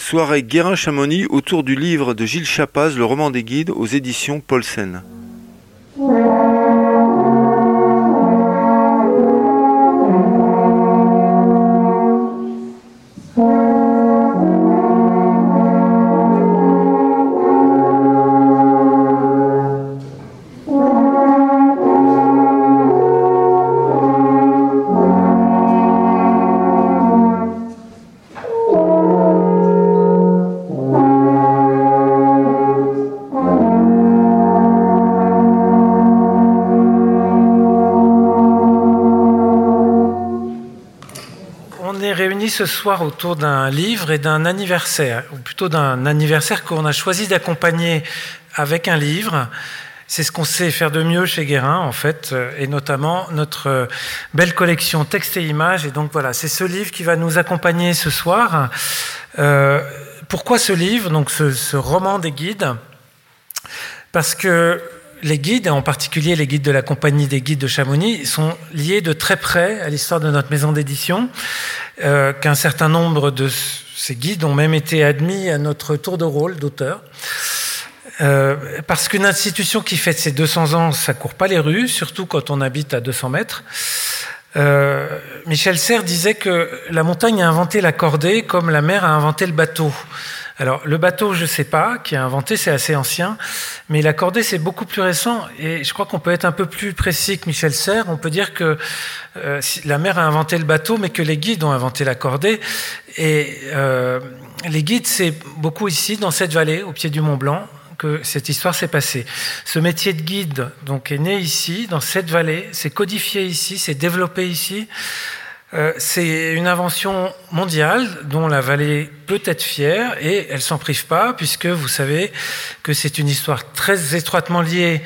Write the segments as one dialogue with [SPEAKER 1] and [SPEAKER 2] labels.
[SPEAKER 1] Soirée Guérin-Chamonix autour du livre de Gilles Chapaz, Le roman des guides, aux éditions Paulsen.
[SPEAKER 2] Ce soir autour d'un livre et d'un anniversaire, ou plutôt d'un anniversaire qu'on a choisi d'accompagner avec un livre. C'est ce qu'on sait faire de mieux chez Guérin, en fait, et notamment notre belle collection texte et images. Et donc voilà, c'est ce livre qui va nous accompagner ce soir. Euh, pourquoi ce livre, donc ce, ce roman des guides? Parce que les guides, en particulier les guides de la compagnie des guides de Chamonix, sont liés de très près à l'histoire de notre maison d'édition, euh, qu'un certain nombre de ces guides ont même été admis à notre tour de rôle d'auteur. Euh, parce qu'une institution qui fête ses 200 ans, ça court pas les rues, surtout quand on habite à 200 mètres. Euh, Michel Serres disait que la montagne a inventé la cordée comme la mer a inventé le bateau. Alors, le bateau, je ne sais pas, qui a inventé, c'est assez ancien, mais la cordée, c'est beaucoup plus récent, et je crois qu'on peut être un peu plus précis que Michel Serres. On peut dire que euh, la mer a inventé le bateau, mais que les guides ont inventé la cordée. Et euh, les guides, c'est beaucoup ici, dans cette vallée, au pied du Mont Blanc, que cette histoire s'est passée. Ce métier de guide donc est né ici, dans cette vallée, c'est codifié ici, c'est développé ici. Euh, c'est une invention mondiale dont la vallée peut être fière et elle s'en prive pas puisque vous savez que c'est une histoire très étroitement liée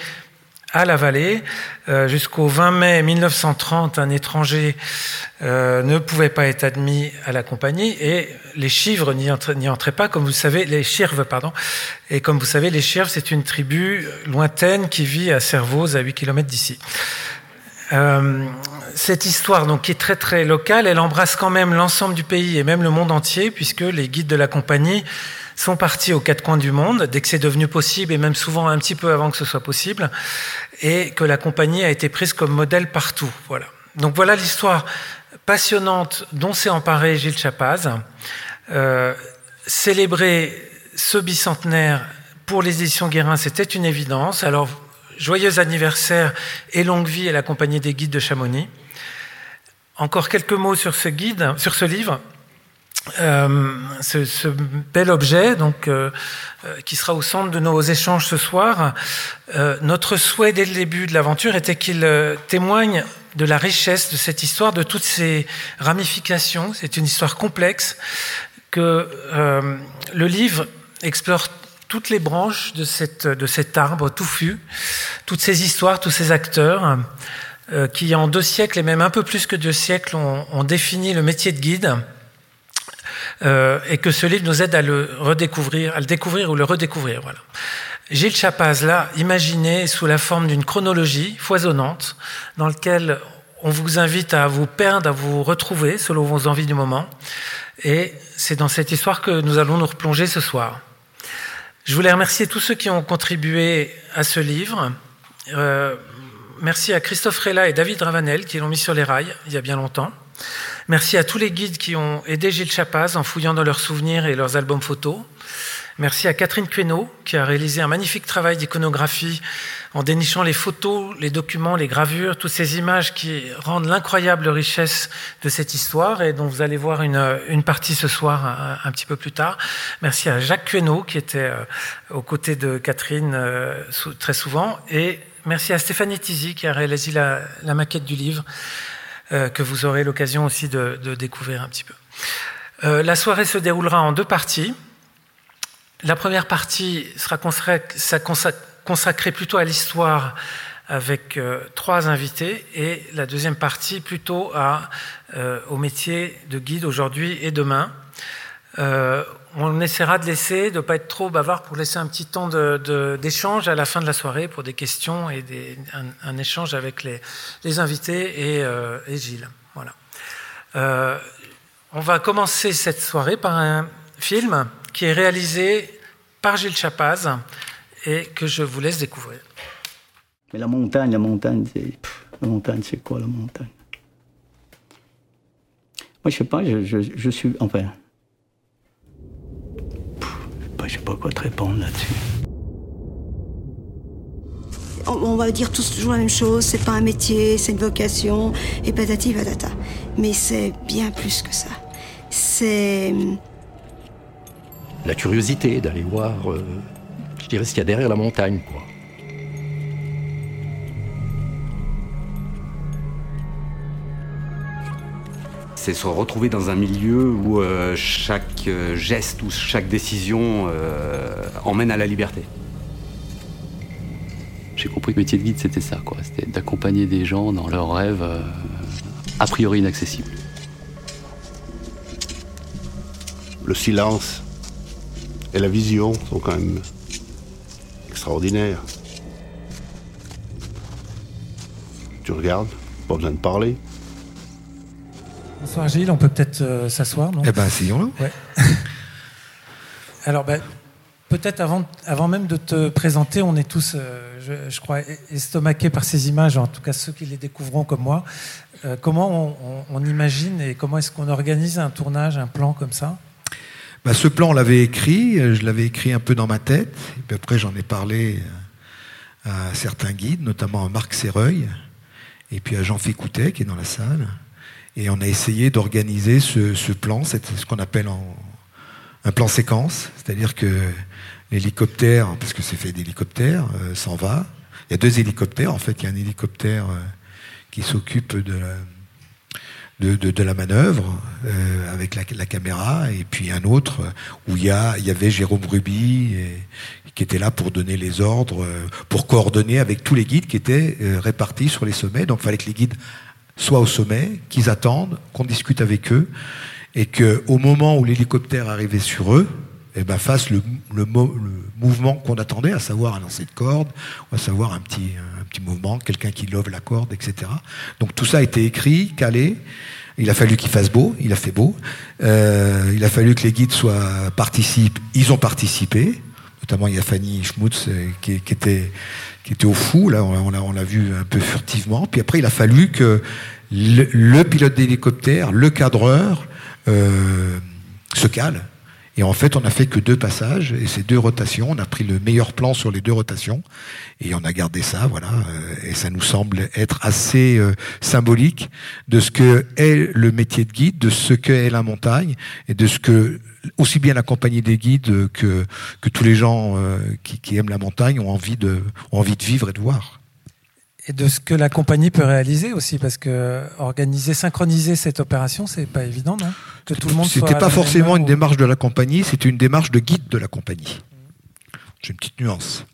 [SPEAKER 2] à la vallée. Euh, jusqu'au 20 mai 1930, un étranger euh, ne pouvait pas être admis à la compagnie et les chivres n'y entraient, pas, comme vous savez, les chirves, pardon. Et comme vous savez, les chirves, c'est une tribu lointaine qui vit à Servoz, à 8 km d'ici. Euh, cette histoire, donc, qui est très très locale, elle embrasse quand même l'ensemble du pays et même le monde entier, puisque les guides de la compagnie sont partis aux quatre coins du monde dès que c'est devenu possible, et même souvent un petit peu avant que ce soit possible, et que la compagnie a été prise comme modèle partout. Voilà. Donc voilà l'histoire passionnante dont s'est emparé Gilles Chapaz. Euh, célébrer ce bicentenaire pour les éditions Guérin, c'était une évidence. Alors joyeux anniversaire et longue vie à la compagnie des guides de Chamonix. Encore quelques mots sur ce guide, sur ce livre. Euh, ce, bel objet, donc, euh, euh, qui sera au centre de nos échanges ce soir. notre souhait dès le début de l'aventure était qu'il témoigne de la richesse de cette histoire, de toutes ses ramifications. C'est une histoire complexe que le livre explore toutes les branches de, cet arbre touffu, toutes ces histoires, tous ces acteurs euh, qui, en deux siècles et même un peu plus que deux siècles, ont, défini le métier de guide. Euh, et que ce livre nous aide à le redécouvrir, à le découvrir ou le redécouvrir. Voilà. Gilles Chapaz l'a imaginé sous la forme d'une chronologie foisonnante dans laquelle on vous invite à vous perdre, à vous retrouver selon vos envies du moment. Et c'est dans cette histoire que nous allons nous replonger ce soir. Je voulais remercier tous ceux qui ont contribué à ce livre. Euh, merci à Christophe Rella et David Ravanel qui l'ont mis sur les rails il y a bien longtemps. Merci à tous les guides qui ont aidé Gilles Chapaz en fouillant dans leurs souvenirs et leurs albums photos. Merci à Catherine Queneau qui a réalisé un magnifique travail d'iconographie en dénichant les photos, les documents, les gravures, toutes ces images qui rendent l'incroyable richesse de cette histoire et dont vous allez voir une, partie ce soir un, petit peu plus tard. Merci à Jacques Queneau qui était euh, aux côtés de Catherine euh, très souvent et merci à Stéphanie Tizi qui a réalisé la, maquette du livre euh, que vous aurez l'occasion aussi de, découvrir un petit peu. la soirée se déroulera en deux parties. La première partie sera consacrée plutôt à l'histoire avec euh, trois invités et la deuxième partie plutôt euh, au métier de guide aujourd'hui et demain. Euh, on essaiera de laisser, de ne pas être trop bavard pour laisser un petit temps d'échange à la fin de la soirée pour des questions et un, échange avec les, invités et, et, Gilles. On va commencer cette soirée par un film qui est réalisé par Gilles Chapaz et que je vous laisse découvrir.
[SPEAKER 3] Mais la montagne, la montagne, c'est la montagne, c'est quoi la montagne? Moi, je sais pas, je, je, je suis, enfin, je sais pas quoi te répondre là-dessus.
[SPEAKER 4] On, va dire tous toujours la même chose, c'est pas un métier, c'est une vocation, et patati patata. Mais c'est bien plus que ça. C'est.
[SPEAKER 5] La curiosité d'aller voir, euh, je dirais, ce qu'il y a derrière la montagne, quoi. c'est se retrouver dans un milieu où euh, chaque euh, geste ou chaque décision emmène à la liberté.
[SPEAKER 6] J'ai compris que le métier de guide, c'était ça, quoi. C'était d'accompagner des gens dans leurs rêves a priori inaccessibles.
[SPEAKER 7] Le silence et la vision sont quand même extraordinaires. Tu regardes, pas besoin de parler.
[SPEAKER 2] Bonsoir Gilles, on peut peut-être euh, s'asseoir, non?
[SPEAKER 8] Eh ben, essayons-le.
[SPEAKER 2] Alors, ben, peut-être avant, avant même de te présenter, on est tous, euh, je, crois, estomaqués par ces images, en tout cas ceux qui les découvriront comme moi. Euh, comment on, imagine et comment est-ce qu'on organise un tournage, un plan comme ça?
[SPEAKER 8] Bah, ce plan, on l'avait écrit, je l'avais écrit un peu dans ma tête, et puis après j'en ai parlé à certains guides, notamment à Marc Serreuil, et puis à Jean Fécoutet qui est dans la salle. Et on a essayé d'organiser ce, plan, c'est ce qu'on appelle un plan séquence, c'est-à-dire que l'hélicoptère, parce que c'est fait d'hélicoptères, euh, s'en va. Il y a deux hélicoptères, en fait, il y a un hélicoptère euh, qui s'occupe de la, de, la manœuvre euh, avec la, caméra, et puis un autre où il y, y avait Jérôme Ruby qui était là pour donner les ordres, pour coordonner avec tous les guides qui étaient répartis sur les sommets. Donc il fallait que les guides soient au sommet, qu'ils attendent, qu'on discute avec eux, et qu'au moment où l'hélicoptère arrivait sur eux, eh ben, fasse le, mouvement qu'on attendait, à savoir un lancer de corde, à savoir un petit, un petit mouvement, quelqu'un qui love la corde, etc. Donc tout ça a été écrit, calé. Il a fallu qu'il fasse beau, il a fait beau. Euh, il a fallu que les guides soient participent. Ils ont participé. Notamment, il y a Fanny Schmutz euh, qui, était qui était au fou. Là, on l'a on vu un peu furtivement. Puis après, il a fallu que le, pilote d'hélicoptère, le cadreur, euh, se cale et en fait, on n'a fait que deux passages et ces deux rotations. On a pris le meilleur plan sur les deux rotations et on a gardé ça, voilà. Euh, et ça nous semble être assez euh, symbolique de ce que est le métier de guide, de ce que est la montagne et de ce que aussi bien la compagnie des guides que que tous les gens euh, qui, qui, aiment la montagne ont envie de ont envie de vivre et de voir
[SPEAKER 2] et de ce que la compagnie peut réaliser aussi, parce que organiser, synchroniser cette opération, c'est pas évident, non?
[SPEAKER 8] Que tout le monde. C'était pas forcément une démarche de la compagnie, c'était une démarche de guide de la compagnie. J'ai une petite nuance.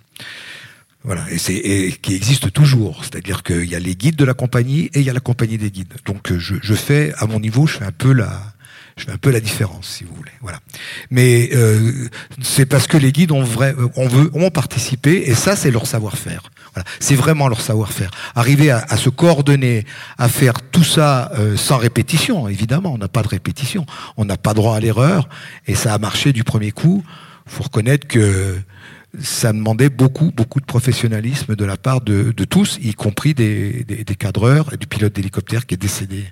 [SPEAKER 8] Voilà, et c'est qui existe toujours, c'est-à-dire qu'il y a les guides de la compagnie et il y a la compagnie des guides. Donc je, je fais à mon niveau, je fais un peu la, je fais un peu la différence, si vous voulez. Voilà. Mais euh, c'est parce que les guides ont vrai, on veut, ont participé, et ça, c'est leur savoir-faire. Voilà. C'est vraiment leur savoir-faire. Arriver à, se coordonner, à faire tout ça euh, sans répétition, évidemment, on n'a pas de répétition, on n'a pas droit à l'erreur, et ça a marché du premier coup. Faut reconnaître que ça demandait beaucoup, beaucoup de professionnalisme de la part de, tous, y compris des, cadreurs et du pilote d'hélicoptère qui est décédé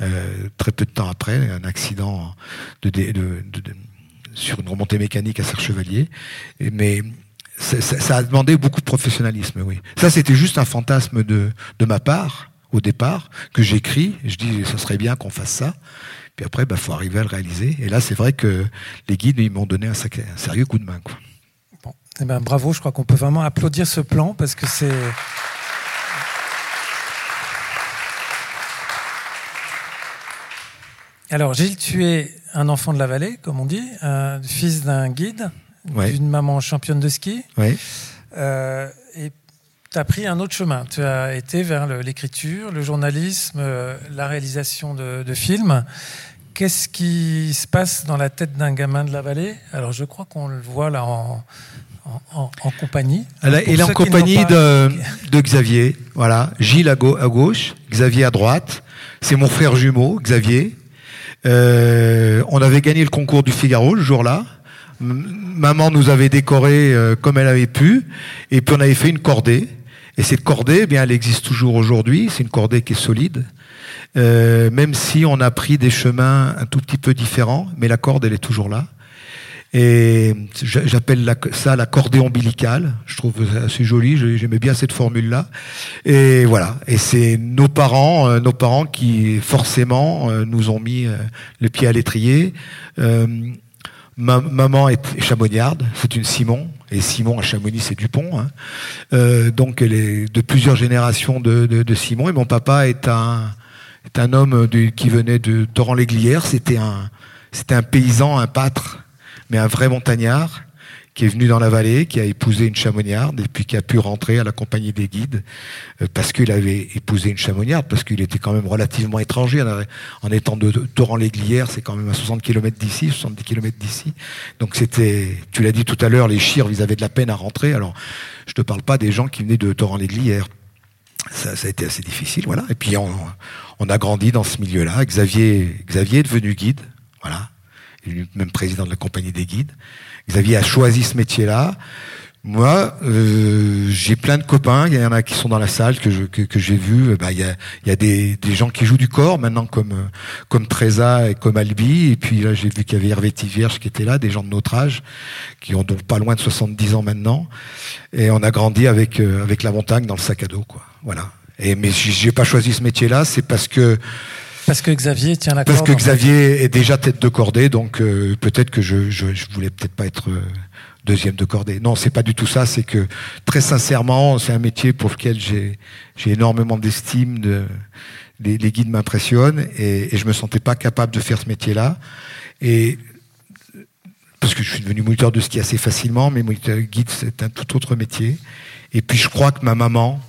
[SPEAKER 8] euh, très peu de temps après, un accident de, sur une remontée mécanique à Serre-Chevalier. Mais ça, a demandé beaucoup de professionnalisme, oui. Ça, c'était juste un fantasme de, ma part, au départ, que j'écris. Je dis, ça serait bien qu'on fasse ça. Puis après, il bah, faut arriver à le réaliser. Et là, c'est vrai que les guides, ils m'ont donné un, un, sérieux coup de main. Quoi.
[SPEAKER 2] Eh ben, bravo, je crois qu'on peut vraiment applaudir ce plan parce que c'est. Alors, Gilles, tu es un enfant de la vallée, comme on dit, un fils d'un guide, d'une maman championne de ski.
[SPEAKER 8] Oui.
[SPEAKER 2] Euh, et tu as pris un autre chemin. Tu as été vers l'écriture, le, journalisme, euh, la réalisation de, de films. Qu'est-ce qui se passe dans la tête d'un gamin de la vallée? Alors, je crois qu'on le voit là en, en, compagnie.
[SPEAKER 8] Elle, est en compagnie de, Xavier. Voilà, Gilles à, gauche, Xavier à droite. C'est mon frère jumeau, Xavier. Euh, on avait gagné le concours du Figaro le jour-là. maman nous avait décoré euh, comme elle avait pu, et puis on avait fait une cordée. Et cette cordée, eh bien, elle existe toujours aujourd'hui. C'est une cordée qui est solide, euh, même si on a pris des chemins un tout petit peu différents, mais la corde, elle est toujours là. Et j'appelle ça la cordée ombilicale. Je trouve assez joli. J'aimais bien cette formule-là. Et voilà. Et c'est nos parents, euh, nos parents qui forcément euh, nous ont mis euh, le pied à l'étrier. Ma, maman est chamonniarde, c'est une Simon, et Simon à Chamonix c'est Dupont. Hein. donc elle est de plusieurs générations de, Simon, et mon papa est un, homme qui venait de Torrent-l'Églière, c'était c'était un paysan, un pâtre, mais un vrai montagnard qui est venu dans la vallée, qui a épousé une chamonniarde et puis qui a pu rentrer à la compagnie des guides euh, parce qu'il avait épousé une chamonniarde, parce qu'il était quand même relativement étranger en, étant de, Torrent-l'Églière, c'est quand même à 60 km d'ici, 70 km d'ici. Donc c'était, tu l'as dit tout à l'heure, les chires, ils avaient de la peine à rentrer. Alors je te parle pas des gens qui venaient de Torrent-l'Églière. Ça, ça, a été assez difficile, voilà. Et puis on, on a grandi dans ce milieu-là. Xavier, Xavier est devenu guide, voilà même président de la compagnie des guides. Xavier a choisi ce métier-là. Moi, euh, j'ai plein de copains. Il y en a qui sont dans la salle que je, que, j'ai vu. Bah, il y a, y a des, des, gens qui jouent du corps maintenant, comme comme Treza et comme Albi. Et puis là, j'ai vu qu'il y avait Hervé Tivierge qui était là, des gens de notre âge, qui ont donc pas loin de 70 ans maintenant. Et on a grandi avec euh, avec la montagne dans le sac à dos, quoi. Voilà. Et mais j'ai pas choisi ce métier-là, c'est parce que
[SPEAKER 2] parce que Xavier tient la
[SPEAKER 8] corde. Parce que Xavier est déjà tête de cordée, donc euh, peut-être que je, je, je, voulais peut-être pas être euh, deuxième de cordée. Non, c'est pas du tout ça. C'est que très sincèrement, c'est un métier pour lequel j'ai j'ai énormément d'estime. De, les, les guides m'impressionnent et, et je me sentais pas capable de faire ce métier-là. Et parce que je suis devenu moniteur de ski assez facilement, mais moniteur guide c'est un tout autre métier. Et puis je crois que ma maman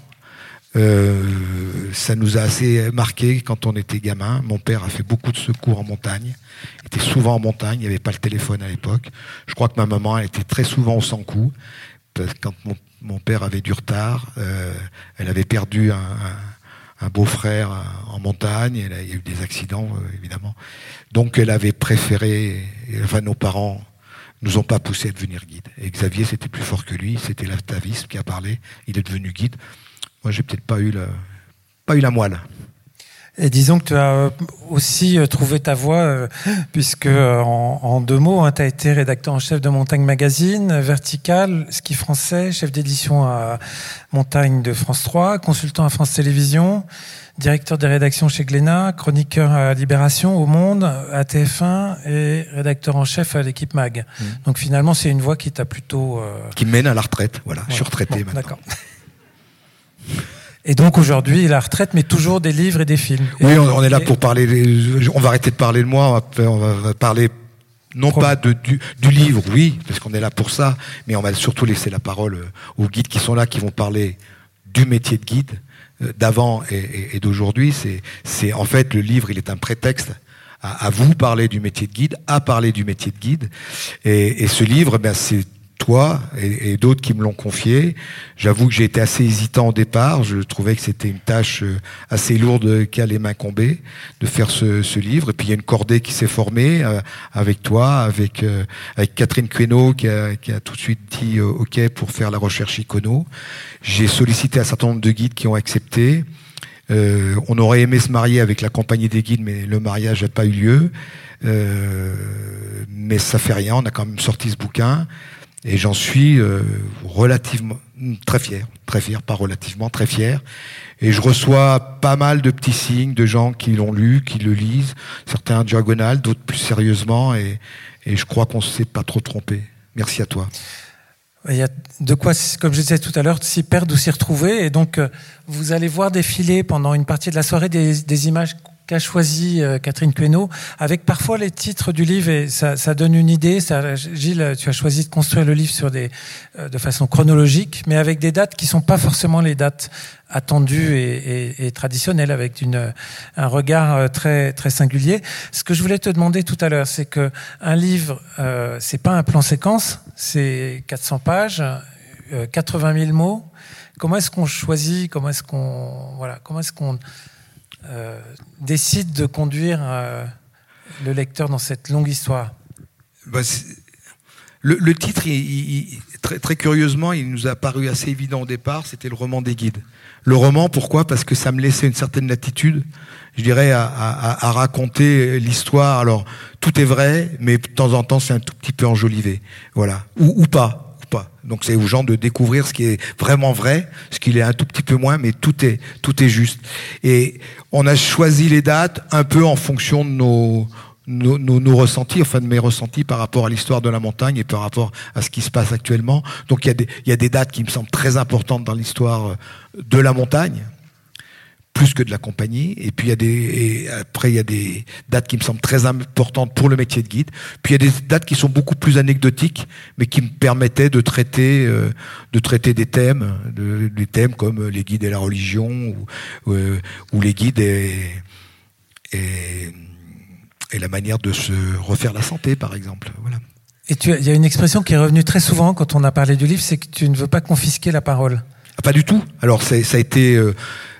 [SPEAKER 8] euh, ça nous a assez marqué quand on était gamin. Mon père a fait beaucoup de secours en montagne. Il était souvent en montagne. Il n'y avait pas le téléphone à l'époque. Je crois que ma maman était très souvent au sans coup. Quand mon, père avait du retard, euh, elle avait perdu un, beau-frère en montagne. il y a eu des accidents, euh, évidemment. Donc elle avait préféré, enfin nos parents nous ont pas poussé à devenir guide. Et Xavier, c'était plus fort que lui. C'était l'atavisme qui a parlé. Il est devenu guide. Moi, j'ai peut-être pas eu la, pas eu la moelle.
[SPEAKER 2] Et disons que tu as euh, aussi euh, trouvé ta voie, euh, puisque en, deux mots, hein, tu as été rédacteur en chef de Montagne Magazine, Vertical, Ski français, chef d'édition à Montagne de France 3, consultant à France Télévisions, directeur des rédactions chez Glénat, chroniqueur à Libération, au Monde, à TF1 et rédacteur en chef à l'équipe Mag. Mmh. Donc finalement, c'est une voie qui t'a plutôt...
[SPEAKER 8] Qui mène à la retraite, voilà. Je suis retraité maintenant.
[SPEAKER 2] D'accord. Et donc aujourd'hui, la retraite, mais toujours des livres et des films.
[SPEAKER 8] Oui, on, est là pour parler. On va arrêter de parler de moi. On va, parler non pas de, du, livre, oui, parce qu'on est là pour ça, mais on va surtout laisser la parole euh, aux guides qui sont là, qui vont parler du métier de guide euh, d'avant et, d'aujourd'hui. C'est, en fait le livre, il est un prétexte à, vous parler du métier de guide, à parler du métier de guide. Et, et ce livre, ben, c'est toi et, d'autres qui me l'ont confié. J'avoue que j'ai été assez hésitant au départ. Je trouvais que c'était une tâche euh, assez lourde qui allait m'incomber de faire ce, livre. Et puis il y a une cordée qui s'est formée euh, avec toi, avec euh, avec Catherine Queneau qui a, qui a tout de suite dit OK pour faire la recherche icono. J'ai sollicité un certain nombre de guides qui ont accepté. on aurait aimé se marier avec la compagnie des guides, mais le mariage n'a pas eu lieu. mais ça fait rien. On a quand même sorti ce bouquin. Et j'en suis euh, relativement très fier, très fier, pas relativement, très fier. Et je reçois pas mal de petits signes de gens qui l'ont lu, qui le lisent, certains diagonales, d'autres plus sérieusement, et, et je crois qu'on ne s'est pas trop trompé. Merci à toi.
[SPEAKER 2] Il y a de quoi, comme je disais tout à l'heure, s'y perdre ou s'y retrouver. Et donc, euh, vous allez voir défiler pendant une partie de la soirée des images qu'a choisi euh, Catherine Queneau, avec parfois les titres du livre, et ça, ça donne une idée. Ça, Gilles, tu as choisi de construire le livre sur des, euh, de façon chronologique, mais avec des dates qui sont pas forcément les dates attendues et, et, et traditionnelles, avec une, un regard euh, très, très singulier. Ce que je voulais te demander tout à l'heure, c'est que un livre, euh, c'est pas un plan séquence, c'est 400 pages, 80 000 mots. Comment est-ce qu'on choisit Comment est-ce qu'on voilà Comment est-ce qu'on euh, décide de conduire euh, le lecteur dans cette longue histoire
[SPEAKER 8] bah, le, titre, très, curieusement, il nous a paru assez évident au départ, c'était le roman des guides. Le roman, pourquoi? Parce que ça me laissait une certaine latitude, je dirais, à, raconter l'histoire. Alors, tout est vrai, mais de temps en temps, c'est un tout petit peu enjolivé. Voilà. Ou pas. Donc, c'est aux gens de découvrir ce qui est vraiment vrai, ce qui est un tout petit peu moins, mais tout est, juste. Et on a choisi les dates un peu en fonction de nos, ressentis, enfin de mes ressentis par rapport à l'histoire de la montagne et par rapport à ce qui se passe actuellement. Donc il y, a des, il y a des dates qui me semblent très importantes dans l'histoire euh, de la montagne, plus que de la compagnie. Et puis il y a des, et après il y a des dates qui me semblent très importantes pour le métier de guide. Puis il y a des dates qui sont beaucoup plus anecdotiques, mais qui me permettaient de traiter, euh, de traiter des thèmes, de, des thèmes comme les guides et la religion ou, euh, ou les guides et, et et la manière de se refaire la santé, par exemple. Voilà.
[SPEAKER 2] Et il y a une expression qui est revenue très souvent quand on a parlé du livre, c'est que tu ne veux pas confisquer la parole.
[SPEAKER 8] Ah, Pas du tout. Alors ça a été, euh,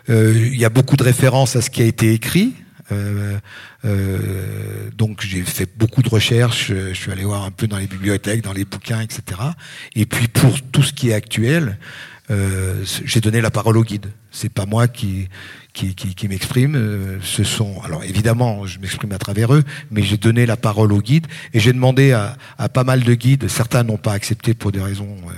[SPEAKER 8] il y a beaucoup de références à ce qui a été écrit. Euh, euh, donc j'ai fait beaucoup de recherches. Je suis allé voir un peu dans les bibliothèques, dans les bouquins, etc. Et puis pour tout ce qui est actuel, euh, j'ai donné la parole au guide. C'est pas moi qui qui, qui, qui m'exprime. euh, Ce sont alors évidemment, je m'exprime à travers eux, mais j'ai donné la parole au guide et j'ai demandé à, à pas mal de guides. Certains n'ont pas accepté pour des raisons, euh,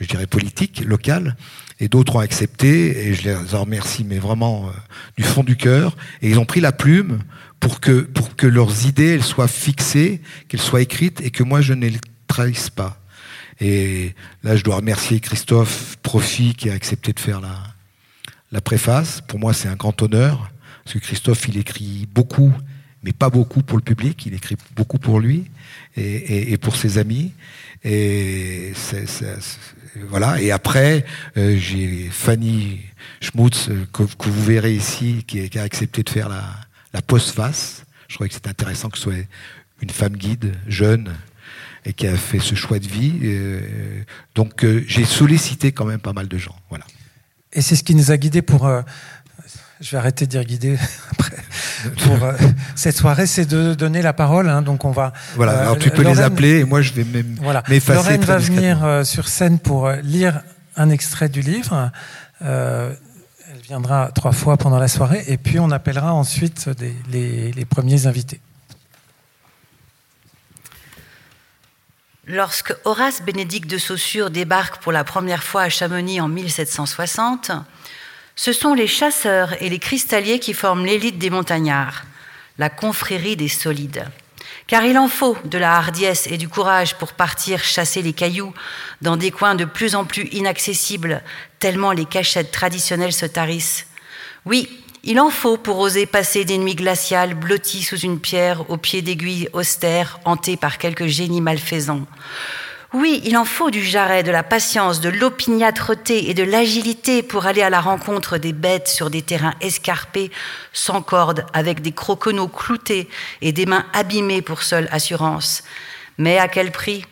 [SPEAKER 8] je dirais politiques, locales, et d'autres ont accepté. Et je les en remercie, mais vraiment euh, du fond du cœur. Et ils ont pris la plume pour que pour que leurs idées elles soient fixées, qu'elles soient écrites et que moi je ne les trahisse pas. Et là, je dois remercier Christophe Profi qui a accepté de faire la, la préface. Pour moi, c'est un grand honneur, parce que Christophe, il écrit beaucoup, mais pas beaucoup pour le public, il écrit beaucoup pour lui et, et- et pour ses amis. Et voilà. Et après, euh, j'ai Fanny Schmutz, euh, que, vous verrez ici, qui, a accepté de faire la, la postface. Je trouvais que c'était intéressant que ce soit une femme guide, jeune, et qui a fait ce choix de vie. Euh, donc, j'ai sollicité quand même pas mal de gens. Voilà.
[SPEAKER 2] Et c'est ce qui nous a guidés pour. Je vais arrêter de dire guider après. Pour euh, cette soirée, c'est de donner la parole. hein, donc on va.
[SPEAKER 8] Voilà,
[SPEAKER 2] euh,
[SPEAKER 8] alors tu peux les appeler et moi je vais m'em-
[SPEAKER 2] Voilà.
[SPEAKER 8] m'effacer.
[SPEAKER 2] Lorraine
[SPEAKER 8] très
[SPEAKER 2] va venir euh, sur scène pour lire un extrait du livre. Euh, elle viendra trois fois pendant la soirée et puis on appellera ensuite des- les, les premiers invités.
[SPEAKER 9] Lorsque Horace Bénédicte de Saussure débarque pour la première fois à Chamonix en 1760, ce sont les chasseurs et les cristalliers qui forment l'élite des montagnards, la confrérie des solides. Car il en faut de la hardiesse et du courage pour partir chasser les cailloux dans des coins de plus en plus inaccessibles, tellement les cachettes traditionnelles se tarissent. Oui, il en faut pour oser passer des nuits glaciales blotties sous une pierre au pied d'aiguilles austères hantées par quelques génies malfaisants. Oui, il en faut du jarret, de la patience, de l'opiniâtreté et de l'agilité pour aller à la rencontre des bêtes sur des terrains escarpés, sans corde, avec des croquenots cloutés et des mains abîmées pour seule assurance. Mais à quel prix?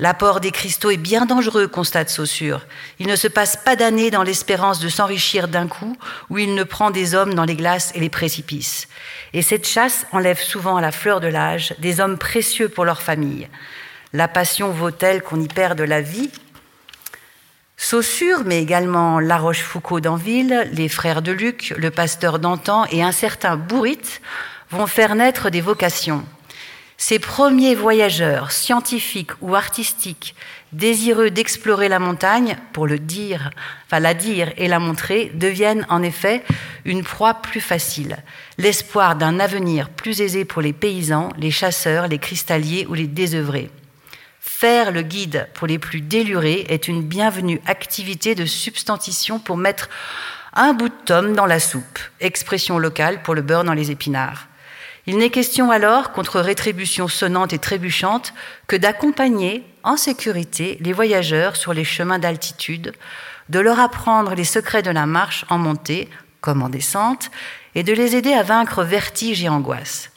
[SPEAKER 9] L'apport des cristaux est bien dangereux, constate Saussure. Il ne se passe pas d'années dans l'espérance de s'enrichir d'un coup, où il ne prend des hommes dans les glaces et les précipices. Et cette chasse enlève souvent à la fleur de l'âge des hommes précieux pour leur famille. La passion vaut-elle qu'on y perde la vie? Saussure, mais également La Rochefoucauld d'Anville, les frères de Luc, le pasteur d'antan et un certain Bourrit vont faire naître des vocations. Ces premiers voyageurs, scientifiques ou artistiques, désireux d'explorer la montagne, pour le dire, enfin la dire et la montrer, deviennent en effet une proie plus facile, l'espoir d'un avenir plus aisé pour les paysans, les chasseurs, les cristalliers ou les désœuvrés. Faire le guide pour les plus délurés est une bienvenue activité de substantition pour mettre un bout de tome dans la soupe, expression locale pour le beurre dans les épinards. Il n'est question alors, contre rétribution sonnante et trébuchante, que d'accompagner en sécurité les voyageurs sur les chemins d'altitude, de leur apprendre les secrets de la marche en montée comme en descente, et de les aider à vaincre vertige et angoisse.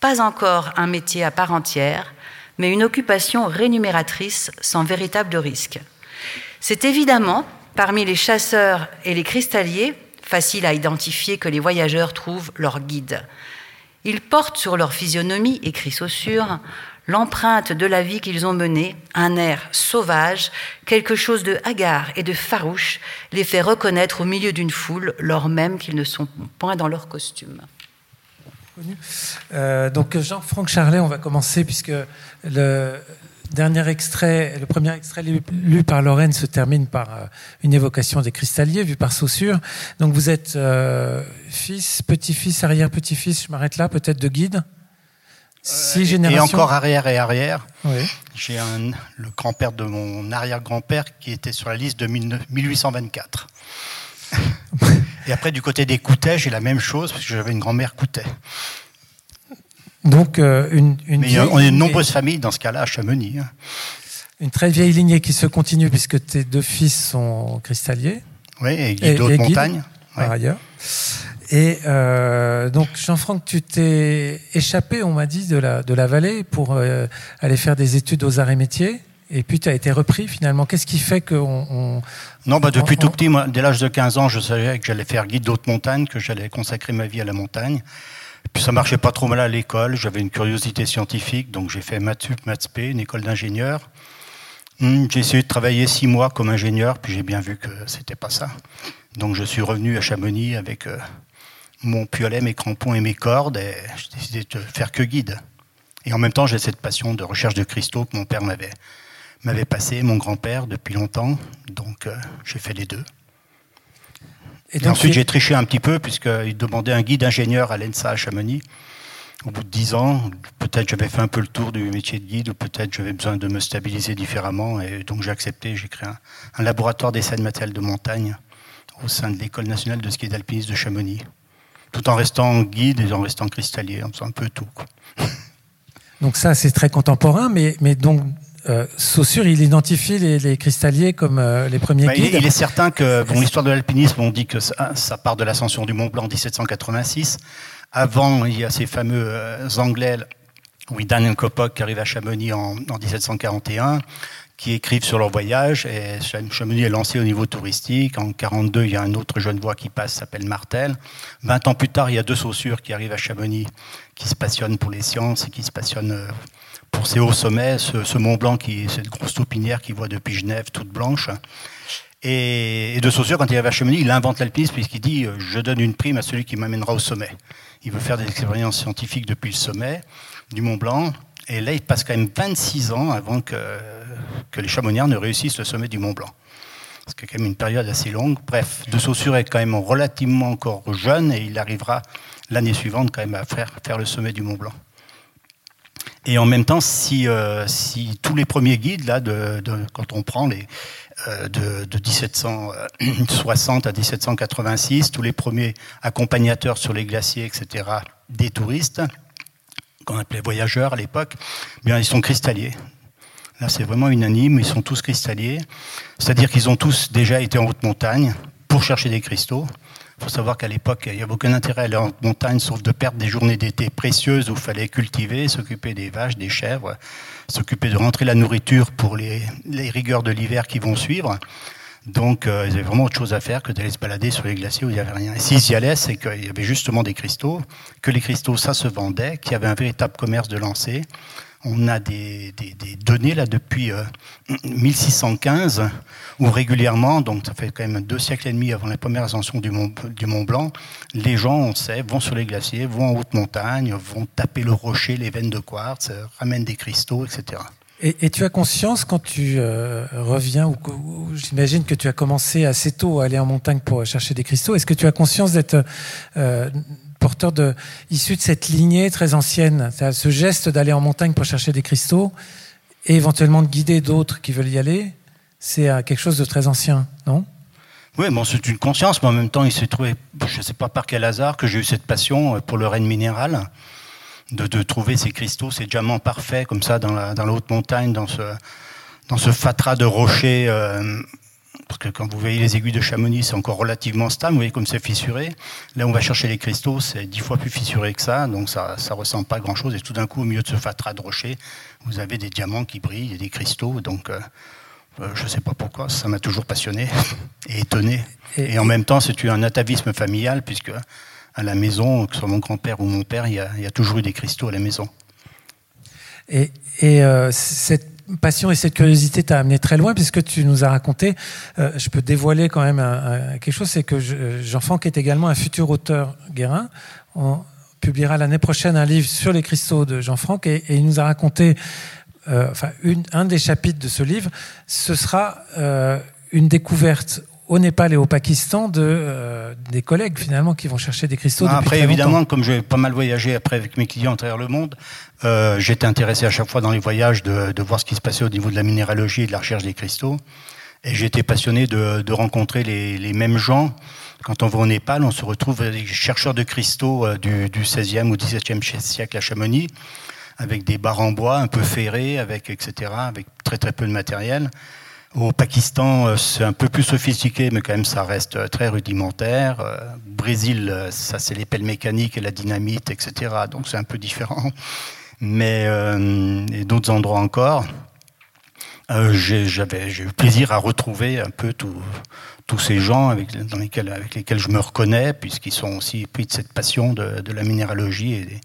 [SPEAKER 9] Pas encore un métier à part entière, mais une occupation rémunératrice sans véritable risque. C'est évidemment, parmi les chasseurs et les cristalliers, facile à identifier que les voyageurs trouvent leur guide. Ils portent sur leur physionomie, écrit Saussure, l'empreinte de la vie qu'ils ont menée, un air sauvage, quelque chose de hagard et de farouche, les fait reconnaître au milieu d'une foule, lors même qu'ils ne sont point dans leur costume.
[SPEAKER 2] Euh, donc Jean-Franck Charlet, on va commencer puisque le dernier extrait, le premier extrait lu, par Lorraine se termine par euh, une évocation des cristalliers vue par Saussure. Donc vous êtes euh, fils, petit-fils, arrière-petit-fils, je m'arrête là, peut-être de guide?
[SPEAKER 10] Six générations. Et encore arrière et arrière. J'ai le grand-père de mon arrière-grand-père qui était sur la liste de 1824. et après, du côté des Coutais, j'ai la même chose, parce que j'avais une grand-mère Coutais.
[SPEAKER 2] Donc, euh, une, une
[SPEAKER 10] Mais on est de nombreuses familles dans ce cas-là à Chamonix. Hein.
[SPEAKER 2] Une très vieille lignée qui se continue, puisque tes deux fils sont cristalliers.
[SPEAKER 10] Oui, et guide d'autres montagnes.
[SPEAKER 2] Par ailleurs. Et euh, donc, Jean-Franck, tu t'es échappé, on m'a dit, de la, de la vallée pour euh, aller faire des études aux arts et métiers. Et puis, tu as été repris finalement. Qu'est-ce qui fait qu'on. On,
[SPEAKER 10] non, bah, depuis tout petit, moi, dès l'âge de 15 ans, je savais que j'allais faire guide d'autres montagnes, que j'allais consacrer ma vie à la montagne. puis, ça marchait pas trop mal à l'école. J'avais une curiosité scientifique, donc j'ai fait maths sup, maths p, une école d'ingénieur. Hmm, j'ai essayé de travailler six mois comme ingénieur, puis j'ai bien vu que c'était pas ça. Donc, je suis revenu à Chamonix avec. Euh, mon piolet, mes crampons et mes cordes, et j'ai décidé de faire que guide. Et en même temps, j'ai cette passion de recherche de cristaux que mon père m'avait, m'avait passé, mon grand-père, depuis longtemps. Donc, euh, j'ai fait les deux. Et, ensuite, j'ai triché un petit peu, puisqu'il demandait un guide ingénieur à l'ENSA à Chamonix. Au bout de dix ans, peut-être j'avais fait un peu le tour du métier de guide, ou peut-être j'avais besoin de me stabiliser différemment. Et donc, j'ai accepté. J'ai créé un, un laboratoire d'essais de matériel de montagne au sein de l'École nationale de ski d'alpinisme de Chamonix tout en restant guide et en restant cristallier, en faisant un peu tout.
[SPEAKER 2] Donc ça, c'est très contemporain, mais, mais donc euh, Saussure, il identifie les, cristalliers comme euh, les premiers bah, guides.
[SPEAKER 10] Il, est certain que bon, l'histoire de l'alpinisme, on dit que ça, part de l'ascension du Mont Blanc en 1786. Avant, il y a ces fameux euh, Anglais, oui, Daniel Kopok qui arrive à Chamonix en, en 1741 qui écrivent sur leur voyage. Et Chamonix est lancé au niveau touristique. En 42, il y a un autre jeune voix qui passe, s'appelle Martel. 20 ans plus tard, il y a deux saussures qui arrivent à Chamonix, qui se passionnent pour les sciences et qui se passionnent pour ces hauts sommets, ce, Mont Blanc, qui, cette grosse taupinière qui voit depuis Genève, toute blanche. Et, de Saussure, quand il arrive à Chamonix, il invente l'alpinisme puisqu'il dit euh, Je donne une prime à celui qui m'amènera au sommet. Il veut faire des expériences scientifiques depuis le sommet du Mont Blanc. Et là, il passe quand même 26 ans avant que, les Chamonnières ne réussissent le sommet du Mont Blanc. C'est quand même une période assez longue. Bref, De Saussure est quand même relativement encore jeune et il arrivera l'année suivante quand même à faire, faire le sommet du Mont Blanc. Et en même temps, si, euh, si tous les premiers guides, là, quand on prend les, euh, de, de, 1760 à 1786, tous les premiers accompagnateurs sur les glaciers, etc., des touristes, qu'on appelait voyageurs à l'époque, bien ils sont cristalliers. Là, c'est vraiment unanime, ils sont tous cristalliers. C'est-à-dire qu'ils ont tous déjà été en haute montagne pour chercher des cristaux. Il faut savoir qu'à l'époque, il n'y avait aucun intérêt à aller en montagne, sauf de perdre des journées d'été précieuses où il fallait cultiver, s'occuper des vaches, des chèvres, s'occuper de rentrer la nourriture pour les, rigueurs de l'hiver qui vont suivre. Donc, euh, ils avaient vraiment autre chose à faire que d'aller se balader sur les glaciers où il n'y avait rien. Et s'ils y allaient, c'est qu'il y avait justement des cristaux, que les cristaux, ça se vendait, qu'il y avait un véritable commerce de lancer. On a des, données là depuis 1615 euh, où régulièrement, donc ça fait quand même deux siècles et demi avant la première ascension du Mont, Blanc, les gens, on sait, vont sur les glaciers, vont en haute montagne, vont taper le rocher, les veines de quartz, ramènent des cristaux, etc.
[SPEAKER 2] Et, tu as conscience quand tu euh, reviens, ou, j'imagine que tu as commencé assez tôt à aller en montagne pour chercher des cristaux, est-ce que tu as conscience d'être euh, porteur de, issu de cette lignée très ancienne, ce geste d'aller en montagne pour chercher des cristaux, et éventuellement de guider d'autres qui veulent y aller, c'est euh, quelque chose de très ancien, non?
[SPEAKER 10] Oui, bon, c'est une conscience, mais en même temps, il s'est trouvé, je ne sais pas par quel hasard, que j'ai eu cette passion pour le règne minéral de, trouver ces cristaux, ces diamants parfaits comme ça dans la, haute montagne, dans ce, dans ce fatras de rochers. Euh, parce que quand vous voyez les aiguilles de Chamonix, c'est encore relativement stable. Vous voyez comme c'est fissuré. Là, on va chercher les cristaux, c'est dix fois plus fissuré que ça, donc ça ne ressemble pas à grand-chose. Et tout d'un coup, au milieu de ce fatras de rochers, vous avez des diamants qui brillent et des cristaux. Donc, euh, euh, je ne sais pas pourquoi, ça m'a toujours passionné et étonné. Et, en même temps, c'est un atavisme familial, puisque à la maison, que ce soit mon grand-père ou mon père, il y, a, toujours eu des cristaux à la maison.
[SPEAKER 2] Et, euh, cette passion et cette curiosité t'a amené très loin, puisque tu nous as raconté, euh, je peux dévoiler quand même quelque chose, c'est que Jean Franck est également un futur auteur guérin. On publiera l'année prochaine un livre sur les cristaux de Jean Franck, et, il nous a raconté, euh, enfin, un des chapitres de ce livre, ce sera une découverte au Népal et au Pakistan de, euh, des collègues finalement qui vont chercher des cristaux.
[SPEAKER 10] Ah, après, évidemment, comme j'ai pas mal voyagé après avec mes clients à travers le monde, euh, j'étais intéressé à chaque fois dans les voyages de, de, voir ce qui se passait au niveau de la minéralogie et de la recherche des cristaux. Et j'étais passionné de, de rencontrer les, les, mêmes gens. Quand on va au Népal, on se retrouve des chercheurs de cristaux euh, du, du 16e ou 17e siècle à Chamonix, avec des barres en bois un peu ferrées, avec etc., avec très très peu de matériel. Au Pakistan, euh, c'est un peu plus sophistiqué, mais quand même, ça reste euh, très rudimentaire. Euh, Brésil, ça, c'est les pelles mécaniques et la dynamite, etc. Donc, c'est un peu différent. Mais et d'autres endroits encore, j'ai eu plaisir à retrouver un peu tous ces gens avec, lesquels, je me reconnais, puisqu'ils sont aussi pris de cette passion de, la minéralogie et des,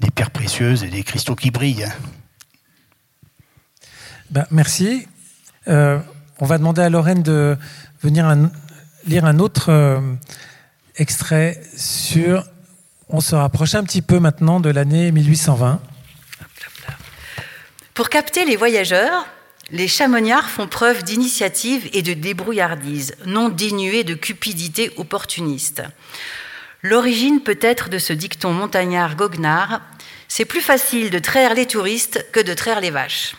[SPEAKER 10] des, pierres précieuses et des cristaux qui brillent.
[SPEAKER 2] Ben, merci. Euh, on va demander à Lorraine de venir lire un autre euh, extrait sur. On se rapproche un petit peu maintenant de l'année 1820.
[SPEAKER 9] Pour capter les voyageurs, les chamoniards font preuve d'initiative et de débrouillardise, non dénués de cupidité opportuniste. L'origine peut-être de ce dicton montagnard goguenard, c'est plus facile de traire les touristes que de traire les vaches.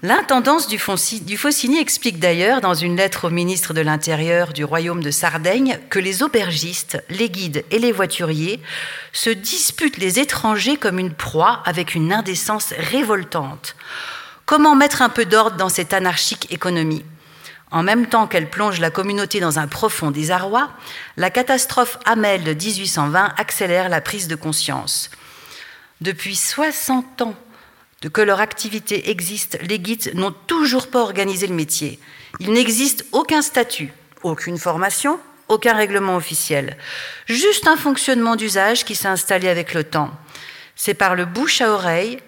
[SPEAKER 9] L'intendance du Faucigny explique d'ailleurs dans une lettre au ministre de l'Intérieur du royaume de Sardaigne que les aubergistes, les guides et les voituriers se disputent les étrangers comme une proie avec une indécence révoltante. Comment mettre un peu d'ordre dans cette anarchique économie? En même temps qu'elle plonge la communauté dans un profond désarroi, la catastrophe Hamel de 1820 accélère la prise de conscience. Depuis 60 ans, de que leur activité existe, les guides n'ont toujours pas organisé le métier. Il n'existe aucun statut, aucune formation, aucun règlement officiel. Juste un fonctionnement d'usage qui s'est installé avec le temps. C'est par le bouche à oreille,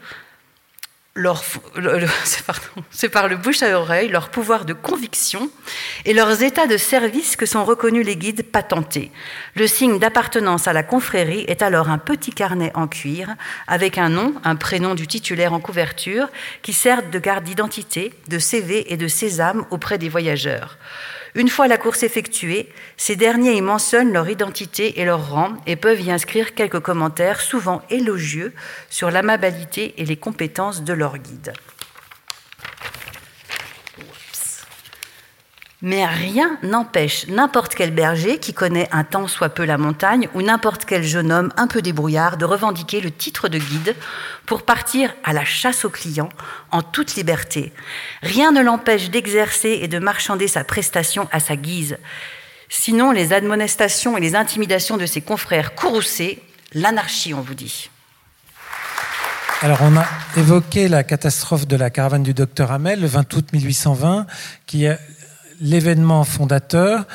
[SPEAKER 9] c'est par le bouche à oreille, leur pouvoir de conviction et leurs états de service que sont reconnus les guides patentés. Le signe d'appartenance à la confrérie est alors un petit carnet en cuir avec un nom, un prénom du titulaire en couverture qui sert de garde d'identité, de CV et de sésame auprès des voyageurs. Une fois la course effectuée, ces derniers y mentionnent leur identité et leur rang et peuvent y inscrire quelques commentaires, souvent élogieux, sur l'amabilité et les compétences de leur guide. Mais rien n'empêche n'importe quel berger qui connaît un tant soit peu la montagne ou n'importe quel jeune homme un peu débrouillard de revendiquer le titre de guide pour partir à la chasse aux clients en toute liberté. Rien ne l'empêche d'exercer et de marchander sa prestation à sa guise. Sinon, les admonestations et les intimidations de ses confrères courroucés, l'anarchie, on vous dit.
[SPEAKER 2] Alors, on a évoqué la catastrophe de la caravane du docteur Hamel le 20 août 1820, qui l'événement fondateur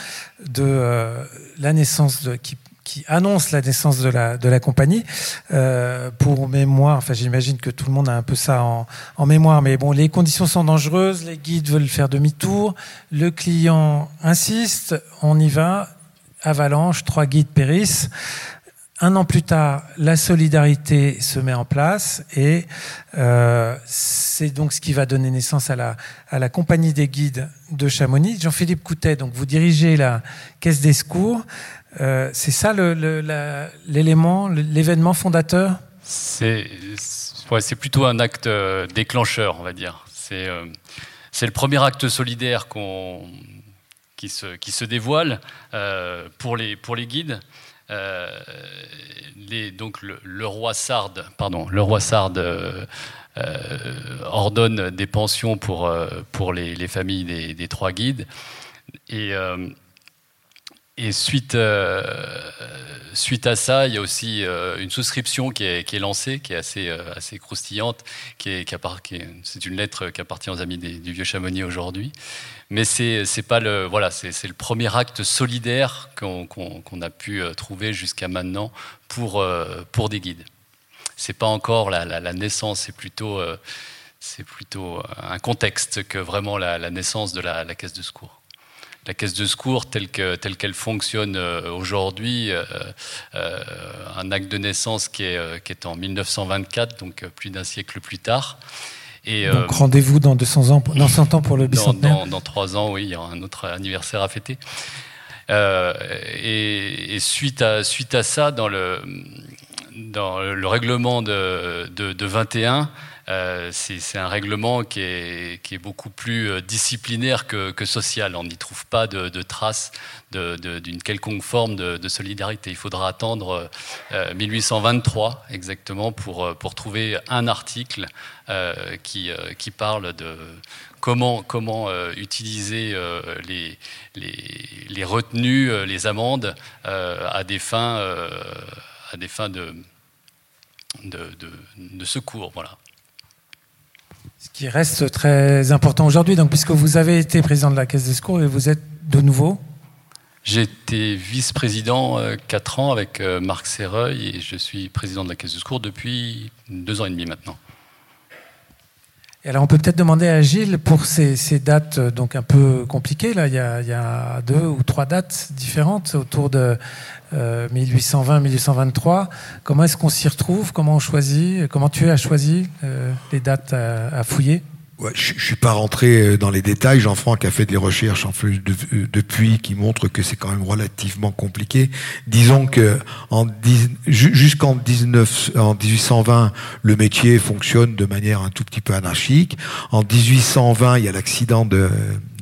[SPEAKER 2] de euh, la naissance qui, qui, annonce la naissance de la, de la compagnie. Euh, pour mémoire, enfin j'imagine que tout le monde a un peu ça en, en, mémoire, mais bon, les conditions sont dangereuses, les guides veulent faire demi-tour, le client insiste, on y va, avalanche, trois guides périssent. Un an plus tard, la solidarité se met en place et euh, c'est donc ce qui va donner naissance à la, à la compagnie des guides de Chamonix. Jean-Philippe Coutet, donc vous dirigez la caisse des secours. Euh, c'est ça l'élément, l'événement fondateur?
[SPEAKER 6] C'est plutôt un acte euh, déclencheur, on va dire. C'est le premier acte solidaire qui se, qui se dévoile pour, les, pour les guides. Euh, donc le, roi Sarde, euh, euh, ordonne des pensions pour, les, familles des, trois guides. Et suite, euh, suite à ça, il y a aussi euh, une souscription qui est, lancée, qui est assez, euh, assez croustillante. Qui est, qui c'est une lettre qui appartient aux amis du Vieux Chamonix aujourd'hui. Mais c'est, c'est pas le, voilà, c'est, c'est le premier acte solidaire qu'on, qu'on, a pu trouver jusqu'à maintenant pour, pour des guides. C'est pas encore la, la, naissance, c'est plutôt, c'est plutôt un contexte que vraiment la, naissance de la caisse de secours la caisse de secours telle qu'elle telle fonctionne euh, aujourd'hui, euh, euh, un acte de naissance qui est, qui est en 1924, donc plus d'un siècle plus tard.
[SPEAKER 2] Et, donc rendez-vous dans 200 ans, dans 100 ans pour le bicentenaire
[SPEAKER 6] dans, dans, trois ans, oui, il y aura un autre anniversaire à fêter. et, suite, à, suite à ça, dans le, dans le règlement de, de, de 21, euh, c'est un règlement qui est, beaucoup plus euh, disciplinaire que, social. On n'y trouve pas de, traces d'une quelconque forme de, solidarité. Il faudra attendre 1823 euh, exactement pour, trouver un article qui, parle de comment, comment utiliser les, retenues, les amendes à des fins, à des fins de, de, de secours. Voilà
[SPEAKER 2] qui reste très important aujourd'hui. Donc, puisque vous avez été président de la Caisse des secours et vous êtes de nouveau
[SPEAKER 6] J'ai été vice-président euh, quatre ans avec euh, Marc Serreuil et je suis président de la Caisse des secours depuis deux ans et demi maintenant.
[SPEAKER 2] Alors, on peut peut-être demander à Gilles pour ces, dates euh, donc un peu compliquées. Là, il y, a, deux ou trois dates différentes autour de 1820-1823. Euh, comment est-ce qu'on s'y retrouve? Comment on choisit? Comment tu as choisi euh, les dates à, fouiller?
[SPEAKER 8] Je ne suis pas rentré euh, dans les détails. Jean-Franck a fait des recherches en plus depuis qui montrent que c'est quand même relativement compliqué. Disons que en, jusqu'en 19, en 1820, le métier fonctionne de manière un tout petit peu anarchique. En 1820, il y a l'accident de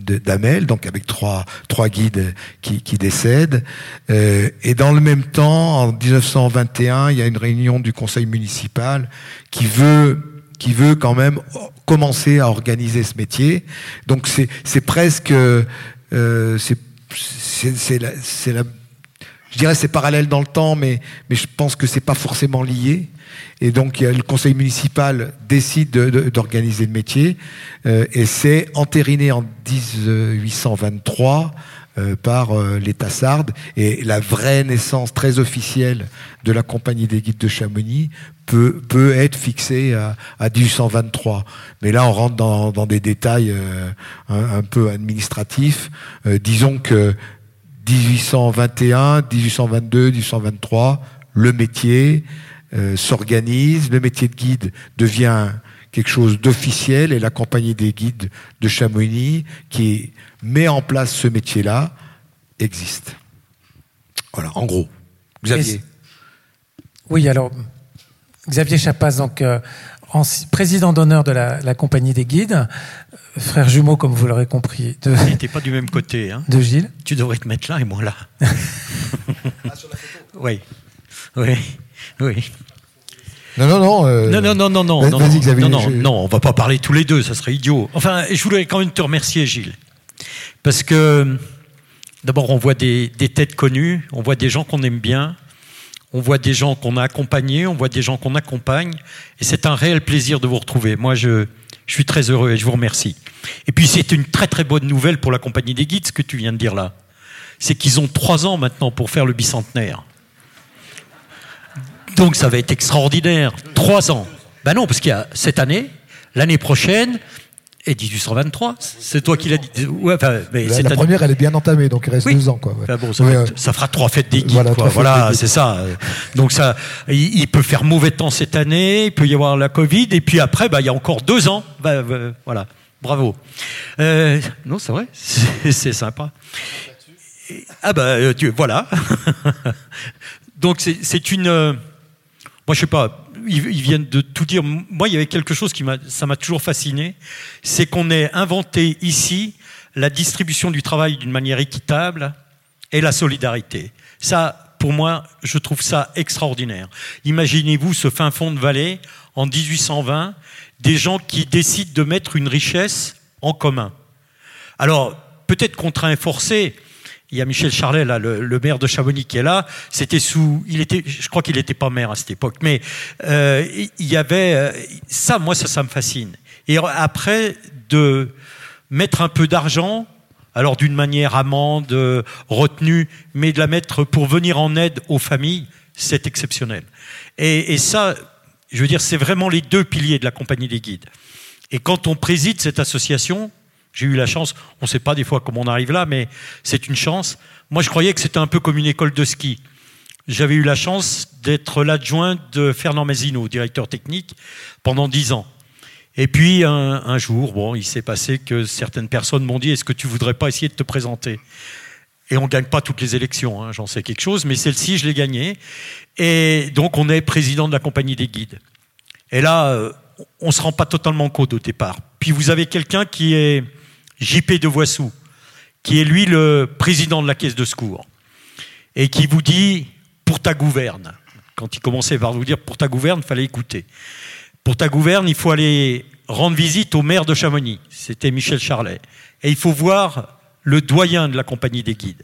[SPEAKER 8] d'Amel, donc avec trois, trois guides qui, qui décèdent. Euh, et dans le même temps, en 1921, il y a une réunion du conseil municipal qui veut, qui veut quand même commencer à organiser ce métier. Donc c'est, presque, euh, c'est, je dirais c'est parallèle dans le temps, mais, mais je pense que c'est pas forcément lié. Et donc le conseil municipal décide d'organiser le métier euh, et c'est entériné en 1823 euh, par euh, l'État sarde et la vraie naissance très officielle de la compagnie des guides de Chamonix peut, être fixée à, à 1823. Mais là, on rentre dans, des détails un, un, peu administratifs. disons que 1821, 1822, 1823, le métier, euh, s'organise, le métier de guide devient quelque chose d'officiel et la compagnie des guides de Chamonix qui met en place ce métier-là existe. Voilà, en gros. Xavier.
[SPEAKER 2] Oui, alors Xavier Chapas, donc euh, président d'honneur de la, compagnie des guides, frère jumeau comme vous l'aurez compris.
[SPEAKER 11] De, n'était pas du même côté. Hein.
[SPEAKER 2] De Gilles.
[SPEAKER 11] Tu devrais te mettre là et moi là. ah, sur la photo. Oui, oui. Oui.
[SPEAKER 8] Non, non, non.
[SPEAKER 11] Euh, non, non, non, non, non, non, non, non, non, on va pas parler tous les deux, ça serait idiot. Enfin, je voulais quand même te remercier, Gilles. Parce que, d'abord, on voit des, des, têtes connues, on voit des gens qu'on aime bien, on voit des gens qu'on a accompagnés, on voit des gens qu'on accompagne, et c'est un réel plaisir de vous retrouver. Moi, je, suis très heureux et je vous remercie. Et puis, c'est une très, très bonne nouvelle pour la compagnie des guides, ce que tu viens de dire là. C'est qu'ils ont trois ans maintenant pour faire le bicentenaire. Donc ça va être extraordinaire. Trois ans. Ben non, parce qu'il y a cette année, l'année prochaine, et 1823, c'est toi qui l'as dit.
[SPEAKER 8] Ouais, enfin, mais la, première, elle est bien entamée, donc il reste deux ans. Quoi,
[SPEAKER 11] bon, ça, fera trois fêtes des guides. Voilà, voilà c'est ça. Donc ça, il, peut faire mauvais temps cette année, il peut y avoir la Covid, et puis après, bah, il y a encore deux ans. Bah, bah, voilà, bravo. Euh, non, c'est vrai, c'est sympa. Ah bah, euh, tu, voilà. donc c'est une euh, moi, je sais pas, ils, viennent de tout dire. Moi, il y avait quelque chose qui m'a, m'a toujours fasciné, c'est qu'on ait inventé ici la distribution du travail d'une manière équitable et la solidarité. Ça, pour moi, je trouve ça extraordinaire. Imaginez-vous ce fin fond de vallée en 1820, des gens qui décident de mettre une richesse en commun. Alors, peut-être contraint et forcé, il y a Michel Charlet, le, maire de Chamonix, qui est là. C'était sous, il était, je crois qu'il n'était pas maire à cette époque, mais euh, il y avait euh, ça. Moi, ça, ça me fascine. Et après, de mettre un peu d'argent, alors d'une manière amende, retenue, mais de la mettre pour venir en aide aux familles, c'est exceptionnel. Et ça, je veux dire, c'est vraiment les deux piliers de la compagnie des guides. Et quand on préside cette association, j'ai eu la chance, on ne sait pas des fois comment on arrive là, mais c'est une chance. Moi, je croyais que c'était un peu comme une école de ski. J'avais eu la chance d'être l'adjoint de Fernand Mazino, directeur technique, pendant dix ans. Et puis un, jour, bon, il s'est passé que certaines personnes m'ont dit Est-ce que tu voudrais pas essayer de te présenter? Et on ne gagne pas toutes les élections, hein, j'en sais quelque chose, mais celle-ci, je l'ai gagnée. Et donc, on est président de la compagnie des guides. Et là, euh, on ne se rend pas totalement compte au départ. Puis vous avez quelqu'un qui est JP de Voissou, qui est lui le président de la caisse de secours, et qui vous dit pour ta gouverne. Quand il commençait par vous dire pour ta gouverne, il fallait écouter. Pour ta gouverne, il faut aller rendre visite au maire de Chamonix, c'était Michel Charlet. Et il faut voir le doyen de la compagnie des guides.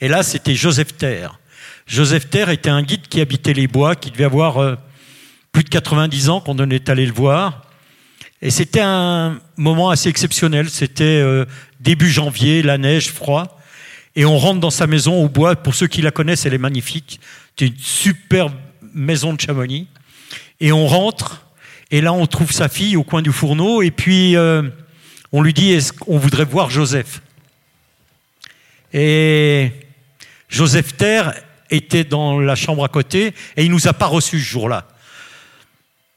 [SPEAKER 11] Et là, c'était Joseph Terre. Joseph Terre était un guide qui habitait les bois, qui devait avoir euh, plus de 90 ans quand on est allé le voir. Et c'était un moment assez exceptionnel. C'était euh, début janvier, la neige, froid. Et on rentre dans sa maison au bois. Pour ceux qui la connaissent, elle est magnifique. C'est une superbe maison de Chamonix. Et on rentre. Et là, on trouve sa fille au coin du fourneau. Et puis, euh, on lui dit est-ce qu'on voudrait voir Joseph? Et Joseph Terre était dans la chambre à côté. Et il nous a pas reçus ce jour-là.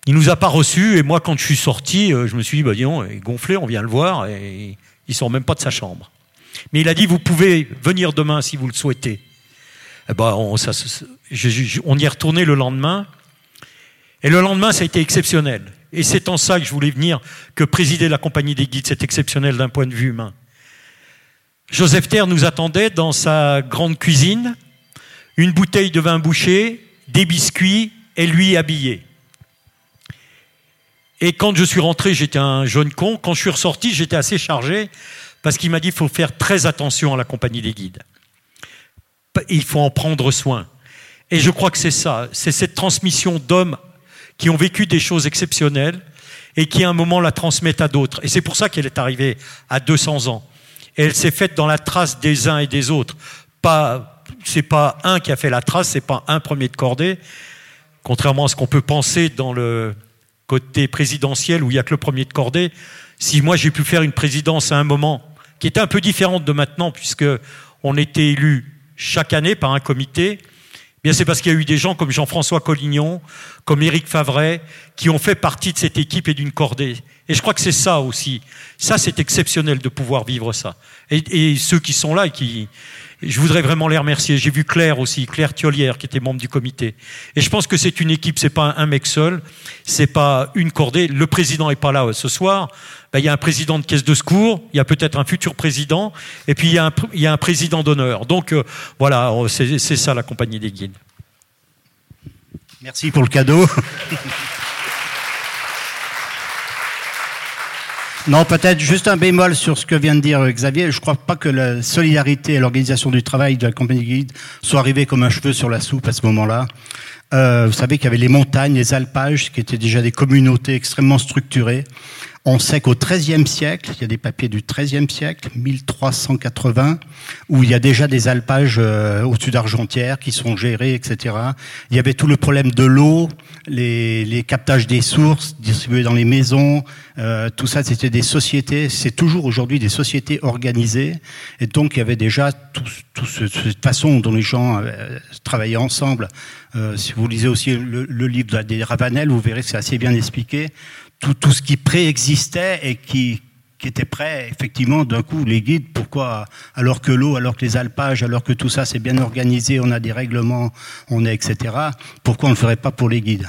[SPEAKER 11] Il nous a pas reçus et moi quand je suis sorti, euh, je me suis dit bah il est gonflé, on vient le voir et il sort même pas de sa chambre. Mais il a dit vous pouvez venir demain si vous le souhaitez. Eh ben, on, on y est retourné le lendemain et le lendemain ça a été exceptionnel. Et c'est en ça que je voulais venir que présider la compagnie des guides, c'est exceptionnel d'un point de vue humain. Joseph Terre nous attendait dans sa grande cuisine, une bouteille de vin bouché, des biscuits et lui habillé. Et quand je suis rentré, j'étais un jeune con. Quand je suis ressorti, j'étais assez chargé parce qu'il m'a dit qu'il faut faire très attention à la compagnie des guides. Il faut en prendre soin. Et je crois que c'est ça, c'est cette transmission d'hommes qui ont vécu des choses exceptionnelles et qui à un moment la transmettent à d'autres. Et c'est pour ça qu'elle est arrivée à 200 ans. Et elle s'est faite dans la trace des uns et des autres. Pas, c'est pas un qui a fait la trace, c'est pas un premier de cordée, contrairement à ce qu'on peut penser dans le, côté présidentiel où il n'y a que le premier de cordée, si moi j'ai pu faire une présidence à un moment qui était un peu différente de maintenant, puisque on était élu chaque année par un comité, eh bien c'est parce qu'il y a eu des gens comme Jean-François Collignon, comme Éric Favret, qui ont fait partie de cette équipe et d'une cordée. Et je crois que c'est ça aussi. Ça, c'est exceptionnel de pouvoir vivre ça. Et, et ceux qui sont là et qui, je voudrais vraiment les remercier. J'ai vu Claire aussi, Claire Thiolière, qui était membre du comité. Et je pense que c'est une équipe, c'est pas un mec seul, c'est pas une cordée. Le président est pas là ce soir. Ben, il y a un président de caisse de secours, il y a peut-être un futur président, et puis il y a un, il y a un président d'honneur. Donc euh, voilà, c'est ça la compagnie des guides.
[SPEAKER 10] Merci pour le cadeau. Non, peut-être juste un bémol sur ce que vient de dire Xavier. Je ne crois pas que la solidarité et l'organisation du travail de la compagnie guide soit arrivée comme un cheveu sur la soupe à ce moment-là. Euh, vous savez qu'il y avait les montagnes, les alpages, qui étaient déjà des communautés extrêmement structurées. On sait qu'au XIIIe siècle, il y a des papiers du XIIIe siècle, 1380, où il y a déjà des alpages euh, au-dessus d'Argentière qui sont gérés, etc. Il y avait tout le problème de l'eau, les, captages des sources distribués dans les maisons, euh, tout ça, c'était des sociétés. C'est toujours aujourd'hui des sociétés organisées, et donc il y avait déjà toute tout cette façon dont les gens euh, travaillaient ensemble. Si vous lisez aussi le, le livre des Ravanel, vous verrez que c'est assez bien expliqué tout, ce qui préexistait et qui, qui était prêt, effectivement, d'un coup, les guides, pourquoi, alors que l'eau, alors que les alpages, alors que tout ça c'est bien organisé, on a des règlements, on est, etc., pourquoi on ne le ferait pas pour les guides?